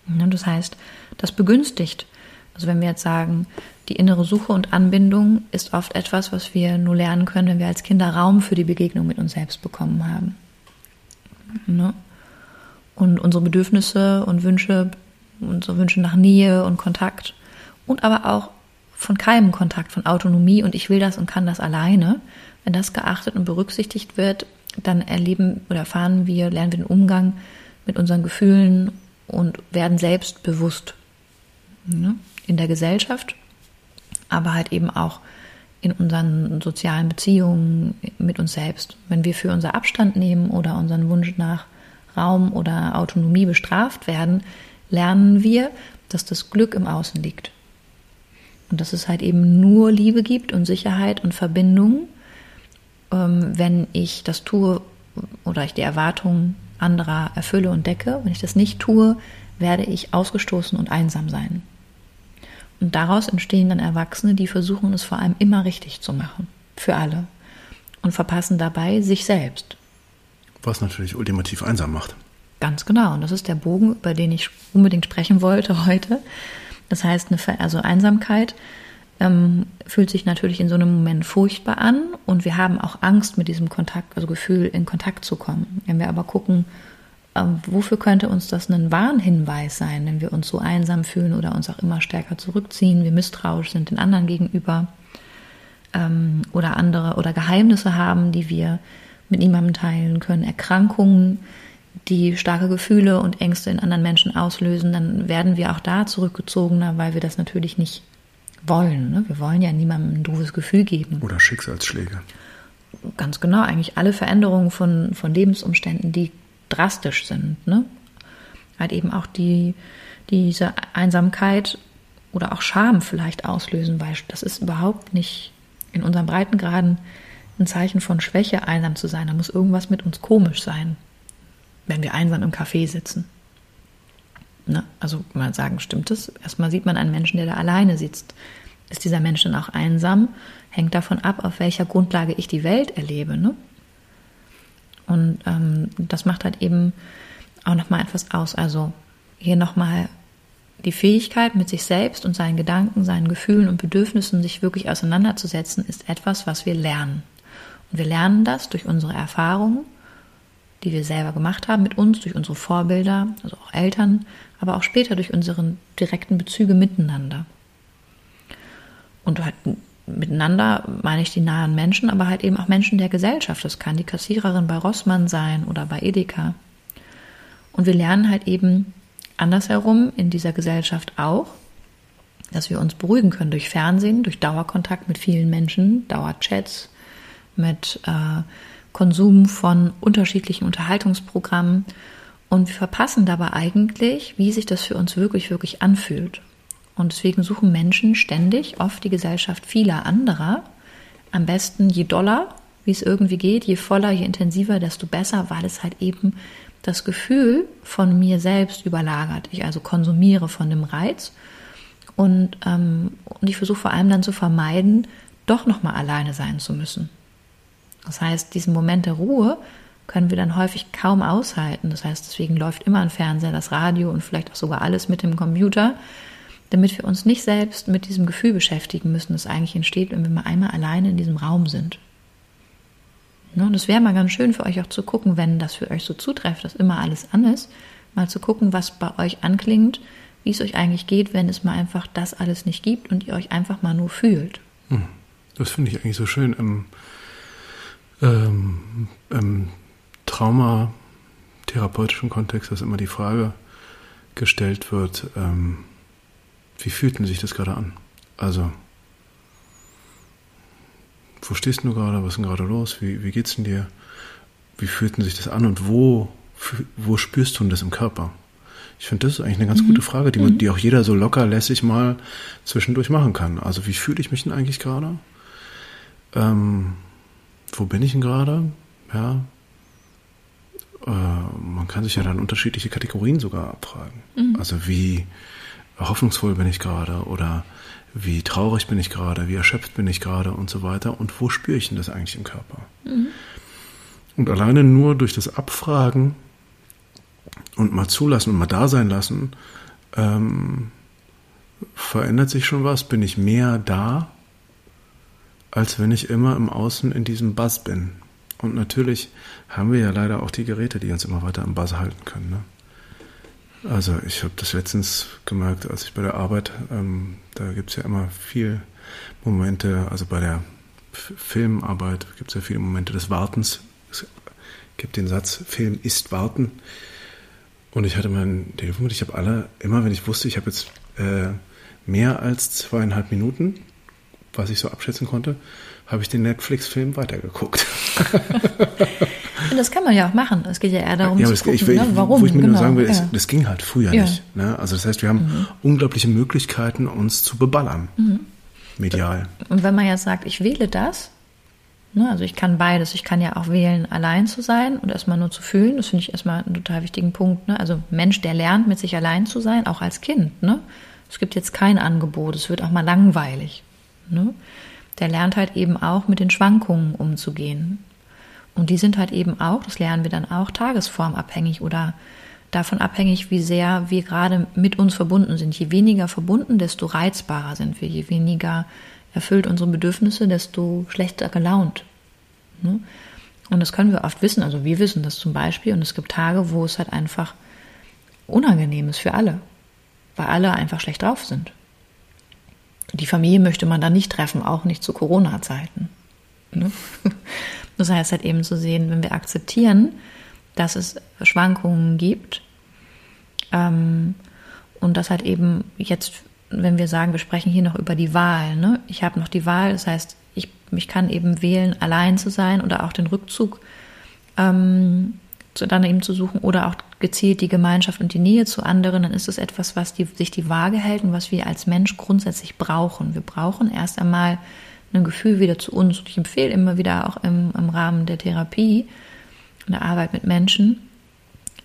Das heißt, das begünstigt. Also wenn wir jetzt sagen, die innere Suche und Anbindung ist oft etwas, was wir nur lernen können, wenn wir als Kinder Raum für die Begegnung mit uns selbst bekommen haben. Ne? Und unsere Bedürfnisse und Wünsche, unsere Wünsche nach Nähe und Kontakt und aber auch von keinem Kontakt, von Autonomie und ich will das und kann das alleine. Wenn das geachtet und berücksichtigt wird, dann erleben oder erfahren wir, lernen wir den Umgang mit unseren Gefühlen und werden selbstbewusst ne, in der Gesellschaft, aber halt eben auch in unseren sozialen Beziehungen mit uns selbst. Wenn wir für unser Abstand nehmen oder unseren Wunsch nach Raum oder Autonomie bestraft werden, lernen wir, dass das Glück im Außen liegt. Und dass es halt eben nur Liebe gibt und Sicherheit und Verbindung, wenn ich das tue oder ich die Erwartungen anderer erfülle und decke. Wenn ich das nicht tue, werde ich ausgestoßen und einsam sein. Und daraus entstehen dann Erwachsene, die versuchen es vor allem immer richtig zu machen. Für alle. Und verpassen dabei sich selbst. Was natürlich ultimativ einsam macht. Ganz genau. Und das ist der Bogen, über den ich unbedingt sprechen wollte heute. Das heißt, eine, also Einsamkeit ähm, fühlt sich natürlich in so einem Moment furchtbar an und wir haben auch Angst, mit diesem Kontakt, also Gefühl in Kontakt zu kommen. Wenn wir aber gucken, ähm, wofür könnte uns das ein Warnhinweis sein, wenn wir uns so einsam fühlen oder uns auch immer stärker zurückziehen, wir misstrauisch sind den anderen gegenüber, ähm, oder andere oder Geheimnisse haben, die wir mit niemandem teilen können, Erkrankungen, die starke Gefühle und Ängste in anderen Menschen auslösen, dann werden wir auch da zurückgezogener, weil wir das natürlich nicht wollen. Ne? Wir wollen ja niemandem ein doofes Gefühl geben. Oder Schicksalsschläge. Ganz genau, eigentlich alle Veränderungen von, von Lebensumständen, die drastisch sind. Ne? Halt eben auch die, diese Einsamkeit oder auch Scham vielleicht auslösen, weil das ist überhaupt nicht in unseren Breitengraden ein Zeichen von Schwäche, einsam zu sein. Da muss irgendwas mit uns komisch sein, wenn wir einsam im Café sitzen. Ne? Also mal sagen, stimmt das? Erstmal sieht man einen Menschen, der da alleine sitzt. Ist dieser Mensch dann auch einsam? Hängt davon ab, auf welcher Grundlage ich die Welt erlebe. Ne? Und ähm, das macht halt eben auch nochmal etwas aus. Also hier nochmal die Fähigkeit, mit sich selbst und seinen Gedanken, seinen Gefühlen und Bedürfnissen sich wirklich auseinanderzusetzen, ist etwas, was wir lernen. Und wir lernen das durch unsere Erfahrungen, die wir selber gemacht haben mit uns, durch unsere Vorbilder, also auch Eltern, aber auch später durch unsere direkten Bezüge miteinander. Und halt miteinander meine ich die nahen Menschen, aber halt eben auch Menschen der Gesellschaft. Das kann die Kassiererin bei Rossmann sein oder bei Edeka. Und wir lernen halt eben andersherum in dieser Gesellschaft auch, dass wir uns beruhigen können durch Fernsehen, durch Dauerkontakt mit vielen Menschen, Dauerchats, mit äh, Konsum von unterschiedlichen Unterhaltungsprogrammen. Und wir verpassen dabei eigentlich, wie sich das für uns wirklich, wirklich anfühlt. Und deswegen suchen Menschen ständig oft die Gesellschaft vieler anderer. Am besten je doller, wie es irgendwie geht, je voller, je intensiver, desto besser, weil es halt eben das Gefühl von mir selbst überlagert. Ich also konsumiere von dem Reiz und, ähm, und ich versuche vor allem dann zu vermeiden, doch nochmal alleine sein zu müssen. Das heißt, diesen Moment der Ruhe können wir dann häufig kaum aushalten. Das heißt, deswegen läuft immer ein Fernseher, das Radio und vielleicht auch sogar alles mit dem Computer, damit wir uns nicht selbst mit diesem Gefühl beschäftigen müssen, das eigentlich entsteht, wenn wir mal einmal alleine in diesem Raum sind. Ne, und es wäre mal ganz schön für euch auch zu gucken, wenn das für euch so zutrifft, dass immer alles an ist, mal zu gucken, was bei euch anklingt, wie es euch eigentlich geht, wenn es mal einfach das alles nicht gibt und ihr euch einfach mal nur fühlt. Hm. Das finde ich eigentlich so schön. Im, ähm, im traumatherapeutischen Kontext, dass immer die Frage gestellt wird, ähm, wie fühlt denn sich das gerade an? Also wo stehst du gerade, was ist denn gerade los, wie, wie geht's denn dir, wie fühlt denn sich das an und wo, wo spürst du das im Körper? Ich finde, das ist eigentlich eine ganz mhm. gute Frage, die, man, mhm. die auch jeder so locker lässig mal zwischendurch machen kann. Also wie fühle ich mich denn eigentlich gerade? Ähm, wo bin ich denn gerade? Ja. Äh, man kann sich ja dann unterschiedliche Kategorien sogar abfragen. Mhm. Also wie hoffnungsvoll bin ich gerade oder wie traurig bin ich gerade, wie erschöpft bin ich gerade und so weiter und wo spüre ich denn das eigentlich im Körper? Mhm. Und alleine nur durch das Abfragen und mal zulassen und mal da sein lassen, ähm, verändert sich schon was, bin ich mehr da, als wenn ich immer im Außen in diesem Buzz bin. Und natürlich haben wir ja leider auch die Geräte, die uns immer weiter im Buzz halten können. Ne? Also ich habe das letztens gemerkt, als ich bei der Arbeit, ähm, da gibt es ja immer viel Momente, also bei der Filmarbeit gibt es ja viele Momente des Wartens. Es gibt den Satz, Film ist Warten. Und ich hatte mein Telefon ich habe alle, immer wenn ich wusste, ich habe jetzt äh, mehr als zweieinhalb Minuten, was ich so abschätzen konnte, habe ich den Netflix-Film weitergeguckt. das kann man ja auch machen. Es geht ja eher darum ja, zu gucken, ich, ne? warum. Wo ich mir genau, nur sagen will, ja. das ging halt früher ja. nicht. Ne? Also das heißt, wir haben mhm. unglaubliche Möglichkeiten, uns zu beballern. Mhm. Medial. Und wenn man jetzt sagt, ich wähle das, ne? also ich kann beides. Ich kann ja auch wählen, allein zu sein und erstmal nur zu fühlen. Das finde ich erstmal einen total wichtigen Punkt. Ne? Also Mensch, der lernt, mit sich allein zu sein, auch als Kind. Ne? Es gibt jetzt kein Angebot. Es wird auch mal langweilig. Ne? Der lernt halt eben auch mit den Schwankungen umzugehen. Und die sind halt eben auch, das lernen wir dann auch, tagesformabhängig oder davon abhängig, wie sehr wir gerade mit uns verbunden sind. Je weniger verbunden, desto reizbarer sind wir. Je weniger erfüllt unsere Bedürfnisse, desto schlechter gelaunt. Ne? Und das können wir oft wissen. Also wir wissen das zum Beispiel. Und es gibt Tage, wo es halt einfach unangenehm ist für alle, weil alle einfach schlecht drauf sind. Die Familie möchte man dann nicht treffen, auch nicht zu Corona-Zeiten. Ne? Das heißt halt eben zu sehen, wenn wir akzeptieren, dass es Schwankungen gibt ähm, und das halt eben jetzt, wenn wir sagen, wir sprechen hier noch über die Wahl, ne? ich habe noch die Wahl, das heißt, ich, ich kann eben wählen, allein zu sein oder auch den Rückzug ähm, dann eben zu suchen oder auch gezielt die Gemeinschaft und die Nähe zu anderen, dann ist es etwas, was die, sich die Waage hält und was wir als Mensch grundsätzlich brauchen. Wir brauchen erst einmal ein Gefühl wieder zu uns. Und ich empfehle immer wieder auch im, im Rahmen der Therapie und der Arbeit mit Menschen,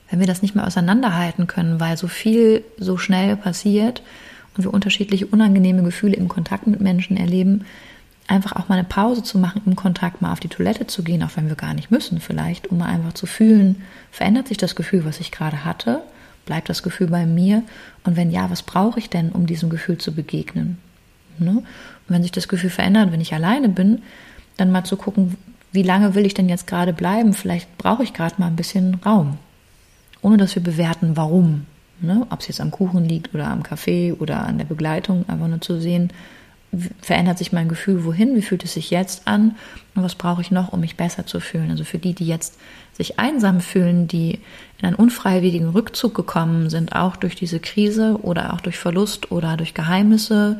wenn wir das nicht mehr auseinanderhalten können, weil so viel so schnell passiert und wir unterschiedliche unangenehme Gefühle im Kontakt mit Menschen erleben, einfach auch mal eine Pause zu machen, im Kontakt mal auf die Toilette zu gehen, auch wenn wir gar nicht müssen vielleicht, um mal einfach zu fühlen, verändert sich das Gefühl, was ich gerade hatte, bleibt das Gefühl bei mir und wenn ja, was brauche ich denn, um diesem Gefühl zu begegnen? Ne? Und wenn sich das Gefühl verändert, wenn ich alleine bin, dann mal zu gucken, wie lange will ich denn jetzt gerade bleiben? Vielleicht brauche ich gerade mal ein bisschen Raum, ohne dass wir bewerten, warum. Ne? Ob es jetzt am Kuchen liegt oder am Kaffee oder an der Begleitung, einfach nur zu sehen, verändert sich mein Gefühl wohin, wie fühlt es sich jetzt an und was brauche ich noch, um mich besser zu fühlen. Also für die, die jetzt sich einsam fühlen, die in einen unfreiwilligen Rückzug gekommen sind, auch durch diese Krise oder auch durch Verlust oder durch Geheimnisse,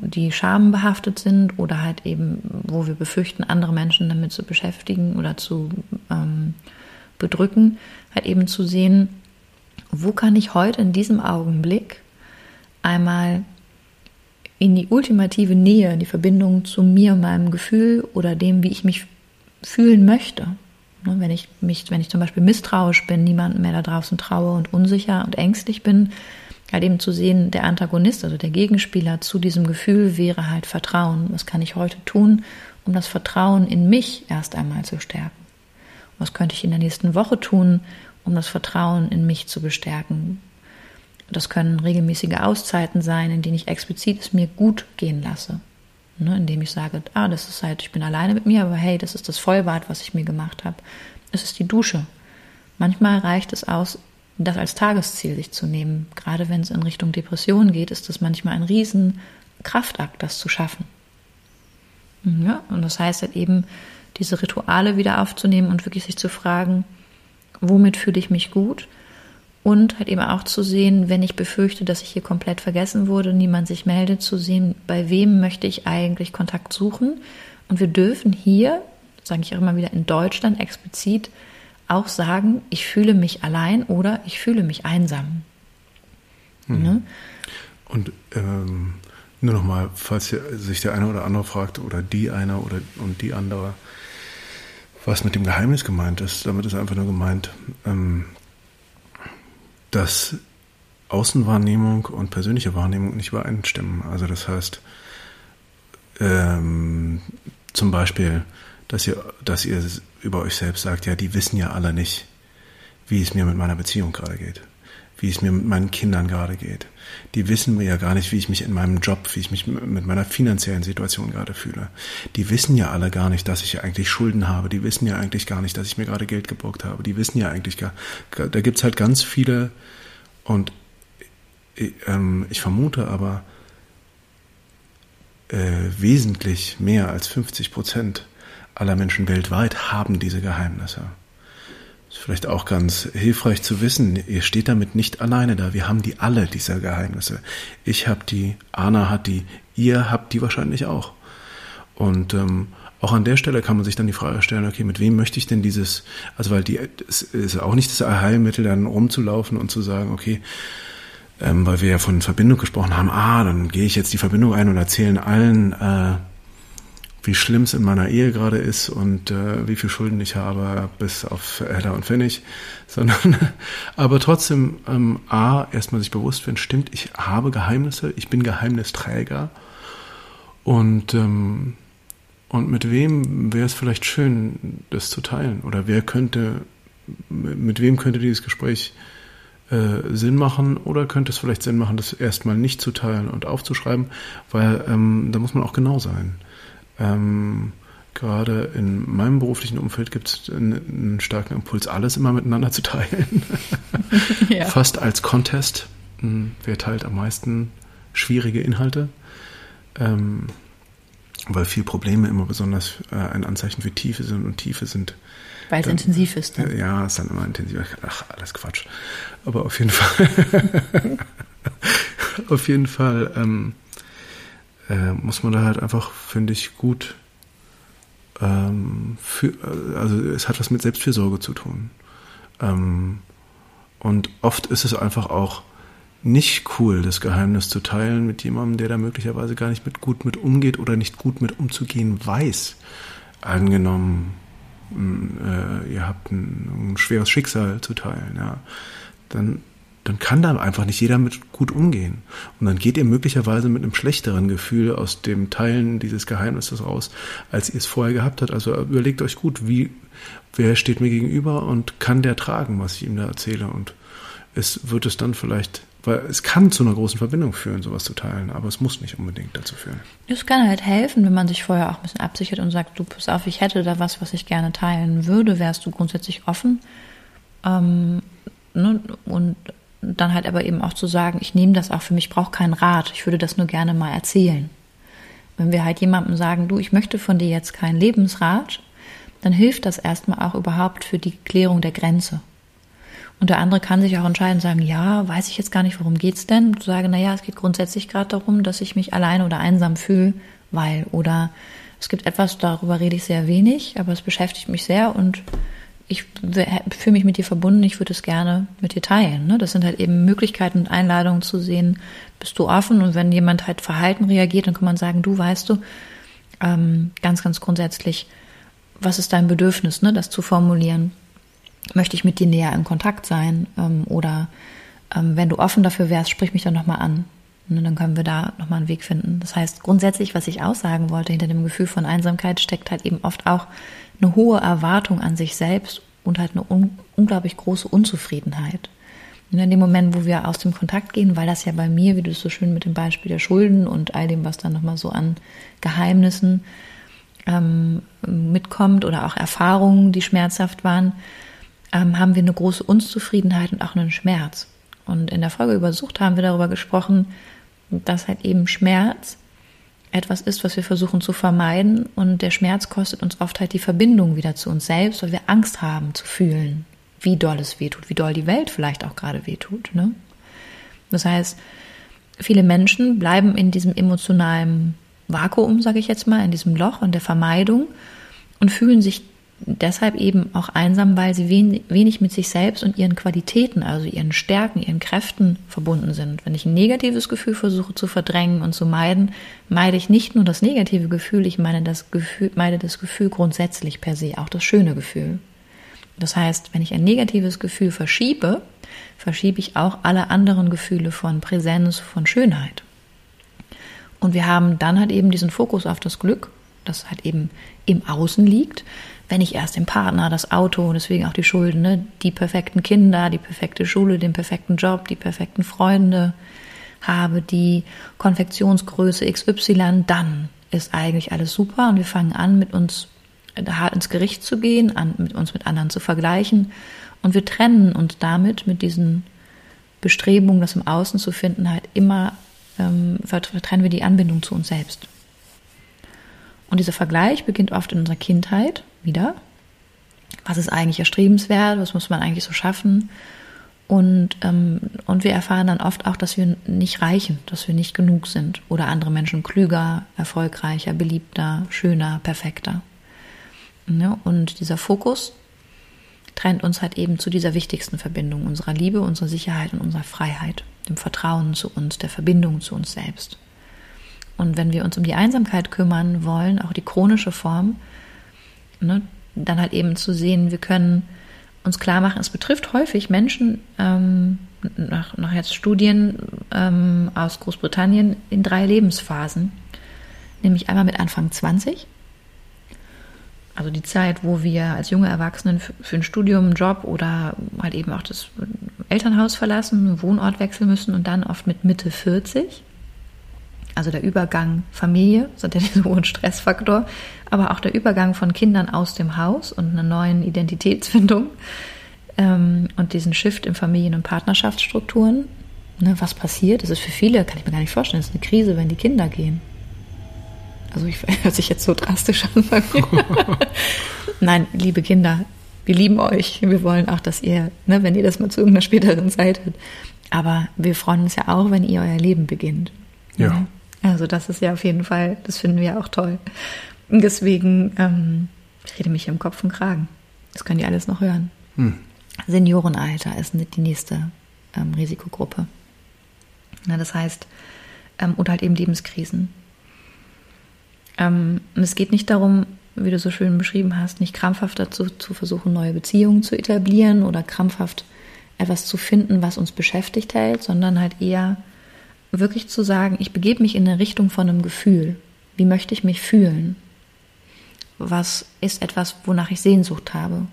die schambehaftet sind oder halt eben, wo wir befürchten, andere Menschen damit zu beschäftigen oder zu ähm, bedrücken, halt eben zu sehen, wo kann ich heute in diesem Augenblick einmal in die ultimative Nähe, die Verbindung zu mir, meinem Gefühl oder dem, wie ich mich fühlen möchte. Ne, wenn ich mich, wenn ich zum Beispiel misstrauisch bin, niemandem mehr da draußen traue und unsicher und ängstlich bin, halt eben zu sehen, der Antagonist, also der Gegenspieler zu diesem Gefühl wäre halt Vertrauen. Was kann ich heute tun, um das Vertrauen in mich erst einmal zu stärken? Was könnte ich in der nächsten Woche tun, um das Vertrauen in mich zu bestärken? Das können regelmäßige Auszeiten sein, in denen ich explizit es mir gut gehen lasse. Ne, indem ich sage, ah, das ist halt, ich bin alleine mit mir, aber hey, das ist das Vollbad, was ich mir gemacht habe. Es ist die Dusche. Manchmal reicht es aus, das als Tagesziel sich zu nehmen. Gerade wenn es in Richtung Depression geht, ist das manchmal ein riesen Kraftakt, das zu schaffen. Ja, und das heißt halt eben, diese Rituale wieder aufzunehmen und wirklich sich zu fragen, womit fühle ich mich gut? Und halt eben auch zu sehen, wenn ich befürchte, dass ich hier komplett vergessen wurde, niemand sich meldet, zu sehen, bei wem möchte ich eigentlich Kontakt suchen. Und wir dürfen hier, sage ich auch immer wieder in Deutschland explizit, auch sagen, ich fühle mich allein oder ich fühle mich einsam. Hm. Ne? Und ähm, nur nochmal, falls sich der eine oder andere fragt, oder die eine oder und die andere, was mit dem Geheimnis gemeint ist. Damit ist einfach nur gemeint, ähm, dass Außenwahrnehmung und persönliche Wahrnehmung nicht übereinstimmen. Also das heißt, ähm, zum Beispiel, dass ihr, dass ihr über euch selbst sagt, ja, die wissen ja alle nicht, wie es mir mit meiner Beziehung gerade geht, wie es mir mit meinen Kindern gerade geht. Die wissen mir ja gar nicht, wie ich mich in meinem Job, wie ich mich mit meiner finanziellen Situation gerade fühle. Die wissen ja alle gar nicht, dass ich eigentlich Schulden habe. Die wissen ja eigentlich gar nicht, dass ich mir gerade Geld geborgt habe. Die wissen ja eigentlich gar, da gibt's halt ganz viele und ähm, ich vermute aber äh, wesentlich mehr als 50 Prozent aller Menschen weltweit haben diese Geheimnisse. Ist vielleicht auch ganz hilfreich zu wissen, ihr steht damit nicht alleine da. Wir haben die alle, diese Geheimnisse. Ich habe die, Anna hat die, ihr habt die wahrscheinlich auch. Und ähm, auch an der Stelle kann man sich dann die Frage stellen, okay, mit wem möchte ich denn dieses, also weil die, es ist auch nicht das Heilmittel, dann rumzulaufen und zu sagen, okay, ähm, weil wir ja von Verbindung gesprochen haben, ah, dann gehe ich jetzt die Verbindung ein und erzähle allen, äh, wie schlimm es in meiner Ehe gerade ist und äh, wie viel Schulden ich habe, bis auf Heller und Pfennig, sondern aber trotzdem ähm, A, erstmal sich bewusst werden, stimmt, ich habe Geheimnisse, ich bin Geheimnisträger und ähm, und mit wem wäre es vielleicht schön, das zu teilen? Oder wer könnte, mit wem könnte dieses Gespräch äh, Sinn machen? Oder könnte es vielleicht Sinn machen, das erstmal nicht zu teilen und aufzuschreiben? Weil ähm, da muss man auch genau sein. Ähm, gerade in meinem beruflichen Umfeld gibt es einen, starken Impuls, alles immer miteinander zu teilen. ja. Fast als Contest. Hm, wer teilt am meisten schwierige Inhalte? ähm, weil viel Probleme immer besonders äh, ein Anzeichen für Tiefe sind und Tiefe sind. Weil es intensiv ist. Dann. Ja, ist dann immer intensiv. Ach, alles Quatsch. Aber auf jeden Fall, auf jeden Fall ähm, äh, muss man da halt einfach, finde ich, gut ähm, für, also es hat was mit Selbstfürsorge zu tun. Ähm, und oft ist es einfach auch nicht cool, das Geheimnis zu teilen mit jemandem, der da möglicherweise gar nicht mit gut mit umgeht oder nicht gut mit umzugehen weiß. Angenommen, äh, ihr habt ein, ein, schweres Schicksal zu teilen, ja, dann, dann kann da einfach nicht jeder mit gut umgehen. Und dann geht ihr möglicherweise mit einem schlechteren Gefühl aus dem Teilen dieses Geheimnisses raus, als ihr es vorher gehabt habt. Also überlegt euch gut, wie, wer steht mir gegenüber und kann der tragen, was ich ihm da erzähle und es wird es dann vielleicht weil es kann zu einer großen Verbindung führen, sowas zu teilen, aber es muss nicht unbedingt dazu führen. Es kann halt helfen, wenn man sich vorher auch ein bisschen absichert und sagt, du pass auf, ich hätte da was, was ich gerne teilen würde, wärst du grundsätzlich offen. Ähm, ne? Und dann halt aber eben auch zu sagen, ich nehme das auch für mich, brauche keinen Rat, ich würde das nur gerne mal erzählen. Wenn wir halt jemandem sagen, du, ich möchte von dir jetzt keinen Lebensrat, dann hilft das erstmal auch überhaupt für die Klärung der Grenze. Und der andere kann sich auch entscheiden, sagen, ja, weiß ich jetzt gar nicht, worum geht's denn? Und sage, naja, es geht grundsätzlich gerade darum, dass ich mich allein oder einsam fühle, weil oder es gibt etwas, darüber rede ich sehr wenig, aber es beschäftigt mich sehr und ich fühle mich mit dir verbunden, ich würde es gerne mit dir teilen. Ne? Das sind halt eben Möglichkeiten und Einladungen zu sehen, bist du offen und wenn jemand halt Verhalten reagiert, dann kann man sagen, du weißt du, ähm, ganz, ganz grundsätzlich, was ist dein Bedürfnis, ne, das zu formulieren möchte ich mit dir näher in Kontakt sein ähm, oder ähm, wenn du offen dafür wärst, sprich mich dann nochmal an. Und ne, dann können wir da nochmal einen Weg finden. Das heißt, grundsätzlich, was ich aussagen wollte, hinter dem Gefühl von Einsamkeit steckt halt eben oft auch eine hohe Erwartung an sich selbst und halt eine un unglaublich große Unzufriedenheit. Und in dem Moment, wo wir aus dem Kontakt gehen, weil das ja bei mir, wie du es so schön mit dem Beispiel der Schulden und all dem, was dann nochmal so an Geheimnissen ähm, mitkommt oder auch Erfahrungen, die schmerzhaft waren, ähm, haben wir eine große Unzufriedenheit und auch einen Schmerz. Und in der Folge über Sucht haben wir darüber gesprochen, dass halt eben Schmerz etwas ist, was wir versuchen zu vermeiden. Und der Schmerz kostet uns oft halt die Verbindung wieder zu uns selbst, weil wir Angst haben zu fühlen, wie doll es wehtut, wie doll die Welt vielleicht auch gerade wehtut. Ne? Das heißt, viele Menschen bleiben in diesem emotionalen Vakuum, sage ich jetzt mal, in diesem Loch und der Vermeidung und fühlen sich deshalb eben auch einsam, weil sie wenig mit sich selbst und ihren Qualitäten, also ihren Stärken, ihren Kräften verbunden sind. Wenn ich ein negatives Gefühl versuche zu verdrängen und zu meiden, meide ich nicht nur das negative Gefühl, ich meine das Gefühl, meide das Gefühl grundsätzlich per se, auch das schöne Gefühl. Das heißt, wenn ich ein negatives Gefühl verschiebe, verschiebe ich auch alle anderen Gefühle von Präsenz, von Schönheit. Und wir haben dann halt eben diesen Fokus auf das Glück, das halt eben im Außen liegt, wenn ich erst den Partner, das Auto, deswegen auch die Schulden, ne, die perfekten Kinder, die perfekte Schule, den perfekten Job, die perfekten Freunde habe, die Konfektionsgröße XY, dann ist eigentlich alles super und wir fangen an, mit uns hart ins Gericht zu gehen, an, mit uns mit anderen zu vergleichen. Und wir trennen uns damit mit diesen Bestrebungen, das im Außen zu finden, halt immer ähm, trennen wir die Anbindung zu uns selbst. Und dieser Vergleich beginnt oft in unserer Kindheit wieder. Was ist eigentlich erstrebenswert? Was muss man eigentlich so schaffen? Und, ähm, und wir erfahren dann oft auch, dass wir nicht reichen, dass wir nicht genug sind oder andere Menschen klüger, erfolgreicher, beliebter, schöner, perfekter. Ja, und dieser Fokus trennt uns halt eben zu dieser wichtigsten Verbindung, unserer Liebe, unserer Sicherheit und unserer Freiheit, dem Vertrauen zu uns, der Verbindung zu uns selbst. Und wenn wir uns um die Einsamkeit kümmern wollen, auch die chronische Form, ne, dann halt eben zu sehen, wir können uns klar machen, es betrifft häufig Menschen, ähm, nach, nach jetzt Studien ähm, aus Großbritannien, in drei Lebensphasen. Nämlich einmal mit Anfang 20, also die Zeit, wo wir als junge Erwachsenen für ein Studium, einen Job oder halt eben auch das Elternhaus verlassen, einen Wohnort wechseln müssen und dann oft mit Mitte 40 also der Übergang Familie, das hat ja diesen hohen Stressfaktor, aber auch der Übergang von Kindern aus dem Haus und einer neuen Identitätsfindung ähm, und diesen Shift in Familien- und Partnerschaftsstrukturen. Ne, was passiert? Das ist für viele, kann ich mir gar nicht vorstellen, das ist eine Krise, wenn die Kinder gehen. Also ich hört sich jetzt so drastisch an bei mir. Nein, liebe Kinder, wir lieben euch. Wir wollen auch, dass ihr, ne, wenn ihr das mal zu irgendeiner späteren Zeit habt. Aber wir freuen uns ja auch, wenn ihr euer Leben beginnt. Ja. Ne? Also das ist ja auf jeden Fall, das finden wir auch toll. Deswegen, ähm, ich rede mich im Kopf und Kragen. Das könnt ihr alles noch hören. Hm. Seniorenalter ist die nächste ähm, Risikogruppe. Na, das heißt, ähm, oder halt eben Lebenskrisen. Ähm, und es geht nicht darum, wie du so schön beschrieben hast, nicht krampfhaft dazu zu versuchen, neue Beziehungen zu etablieren oder krampfhaft etwas zu finden, was uns beschäftigt hält, sondern halt eher wirklich zu sagen, ich begebe mich in eine Richtung von einem Gefühl. Wie möchte ich mich fühlen? Was ist etwas, wonach ich Sehnsucht habe?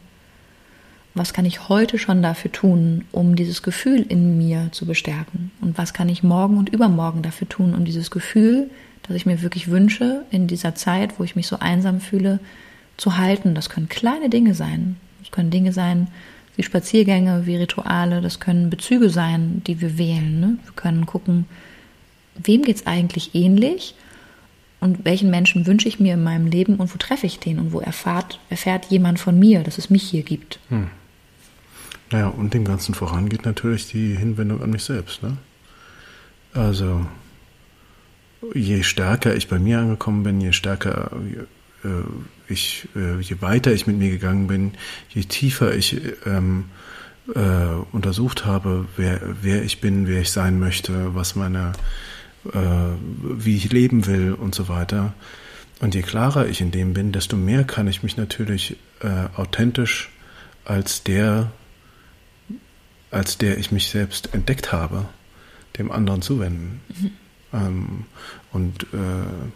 Was kann ich heute schon dafür tun, um dieses Gefühl in mir zu bestärken? Und was kann ich morgen und übermorgen dafür tun, um dieses Gefühl das ich mir wirklich wünsche, in dieser Zeit, wo ich mich so einsam fühle, zu halten. Das können kleine Dinge sein. Das können Dinge sein wie Spaziergänge, wie Rituale. Das können Bezüge sein, die wir wählen. Ne? Wir können gucken, wem geht es eigentlich ähnlich und welchen Menschen wünsche ich mir in meinem Leben und wo treffe ich den und wo erfahrt, erfährt jemand von mir, dass es mich hier gibt. Hm. Naja, und dem Ganzen voran geht natürlich die Hinwendung an mich selbst. Ne? Also je stärker ich bei mir angekommen bin, je stärker äh, ich, äh, je weiter ich mit mir gegangen bin, je tiefer ich ähm, äh, untersucht habe, wer, wer ich bin, wer ich sein möchte, was meine, wie ich leben will und so weiter. Und je klarer ich in dem bin, desto mehr kann ich mich natürlich äh, authentisch als der, als der ich mich selbst entdeckt habe, dem anderen zuwenden. Mhm. Ähm, und äh,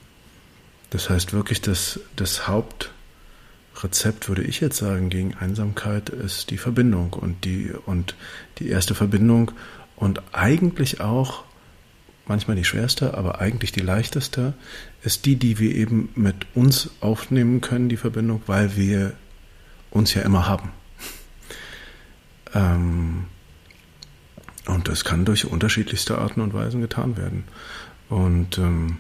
das heißt wirklich, dass das Hauptrezept, würde ich jetzt sagen, gegen Einsamkeit ist die Verbindung und die, und die erste Verbindung und eigentlich auch, manchmal die schwerste, aber eigentlich die leichteste, ist die, die wir eben mit uns aufnehmen können, die Verbindung, weil wir uns ja immer haben. Ähm, und das kann durch unterschiedlichste Arten und Weisen getan werden. Und ähm,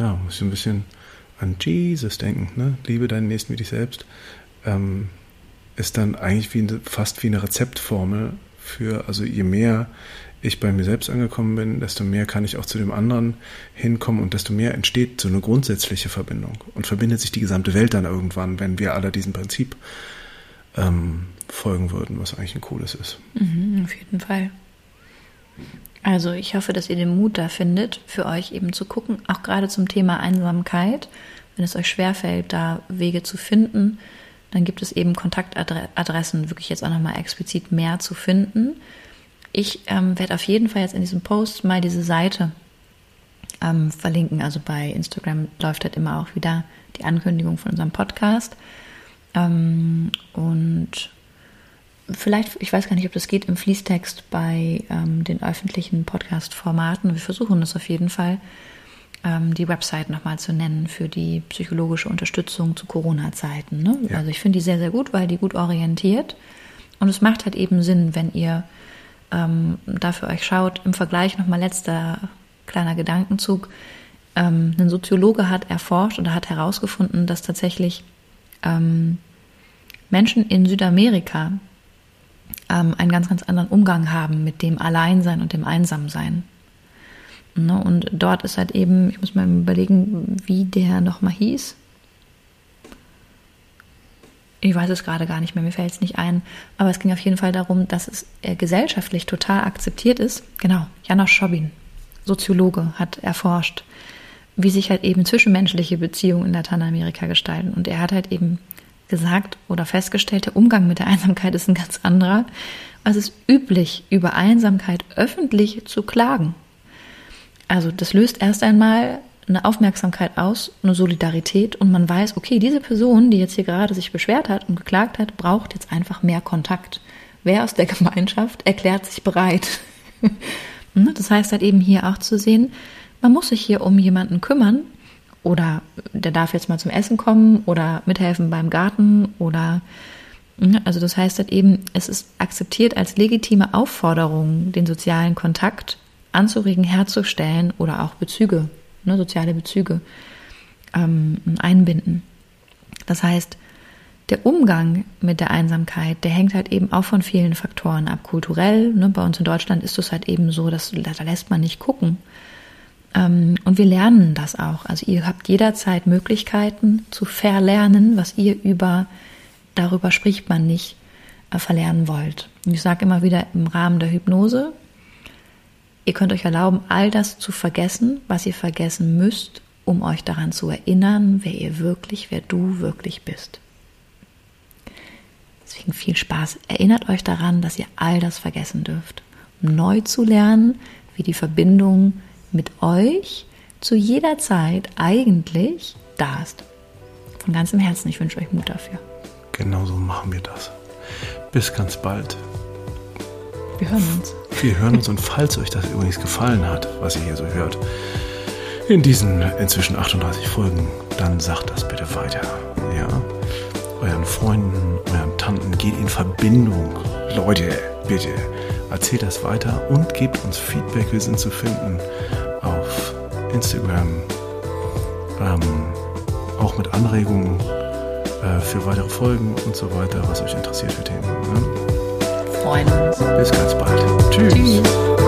ja, muss ich ein bisschen an Jesus denken, ne? Liebe deinen Nächsten wie dich selbst. Ähm, ist dann eigentlich wie fast wie eine Rezeptformel für, also je mehr ich bei mir selbst angekommen bin, desto mehr kann ich auch zu dem anderen hinkommen und desto mehr entsteht so eine grundsätzliche Verbindung und verbindet sich die gesamte Welt dann irgendwann, wenn wir alle diesem Prinzip ähm, folgen würden, was eigentlich ein cooles ist. Mhm, auf jeden Fall. Also ich hoffe, dass ihr den Mut da findet, für euch eben zu gucken, auch gerade zum Thema Einsamkeit, wenn es euch schwerfällt, da Wege zu finden, dann gibt es eben Kontaktadressen, wirklich jetzt auch nochmal explizit mehr zu finden. Ich ähm, werde auf jeden Fall jetzt in diesem Post mal diese Seite ähm, verlinken. Also bei Instagram läuft halt immer auch wieder die Ankündigung von unserem Podcast. Ähm, und vielleicht, ich weiß gar nicht, ob das geht im Fließtext bei ähm, den öffentlichen Podcast-Formaten. Wir versuchen das auf jeden Fall, ähm, die Website nochmal zu nennen für die psychologische Unterstützung zu Corona-Zeiten. Ne? Ja. Also ich finde die sehr, sehr gut, weil die gut orientiert. Und es macht halt eben Sinn, wenn ihr ähm, dafür euch schaut. Im Vergleich nochmal letzter kleiner Gedankenzug. Ähm, ein Soziologe hat erforscht oder hat herausgefunden, dass tatsächlich ähm, Menschen in Südamerika ähm, einen ganz, ganz anderen Umgang haben mit dem Alleinsein und dem Einsamsein. Ne? Und dort ist halt eben, ich muss mal überlegen, wie der nochmal hieß. Ich weiß es gerade gar nicht mehr, mir fällt es nicht ein. Aber es ging auf jeden Fall darum, dass es äh, gesellschaftlich total akzeptiert ist. Genau, Janosch Schobin, Soziologe, hat erforscht, wie sich halt eben zwischenmenschliche Beziehungen in Lateinamerika gestalten. Und er hat halt eben gesagt oder festgestellt, der Umgang mit der Einsamkeit ist ein ganz anderer. Es ist üblich, über Einsamkeit öffentlich zu klagen. Also das löst erst einmal eine Aufmerksamkeit aus, eine Solidarität und man weiß, okay, diese Person, die jetzt hier gerade sich beschwert hat und geklagt hat, braucht jetzt einfach mehr Kontakt. Wer aus der Gemeinschaft erklärt sich bereit? Ne, das heißt halt eben hier auch zu sehen, man muss sich hier um jemanden kümmern, oder der darf jetzt mal zum Essen kommen oder mithelfen beim Garten oder ne, also das heißt halt eben, es ist akzeptiert als legitime Aufforderung, den sozialen Kontakt anzuregen, herzustellen oder auch Bezüge ne, soziale Bezüge ähm, einbinden. Das heißt, der Umgang mit der Einsamkeit, der hängt halt eben auch von vielen Faktoren ab. Kulturell, ne, bei uns in Deutschland ist es halt eben so, dass da lässt man nicht gucken. Ähm, und wir lernen das auch. Also ihr habt jederzeit Möglichkeiten zu verlernen, was ihr über, darüber spricht man nicht, äh, verlernen wollt. Und ich sage immer wieder im Rahmen der Hypnose, ihr könnt euch erlauben, all das zu vergessen, was ihr vergessen müsst, um euch daran zu erinnern, wer ihr wirklich, wer du wirklich bist. Deswegen viel Spaß. Erinnert euch daran, dass ihr all das vergessen dürft, um neu zu lernen, wie die Verbindung mit euch zu jeder Zeit eigentlich da ist. Von ganzem Herzen, ich wünsche euch Mut dafür. Genauso machen wir das. Bis ganz bald. Wir hören uns. Wir hören uns und falls euch das übrigens gefallen hat, was ihr hier so hört, in diesen inzwischen 38 Folgen, dann sagt das bitte weiter. Ja? Euren Freunden, euren Tanten, geht in Verbindung. Leute, bitte erzählt das weiter und gebt uns Feedback. Wir sind zu finden auf Instagram. Ähm, auch mit Anregungen äh, für weitere Folgen und so weiter, was euch interessiert für Themen. Ne? Freuen uns. Bis ganz bald. Tschüss. Tschüss.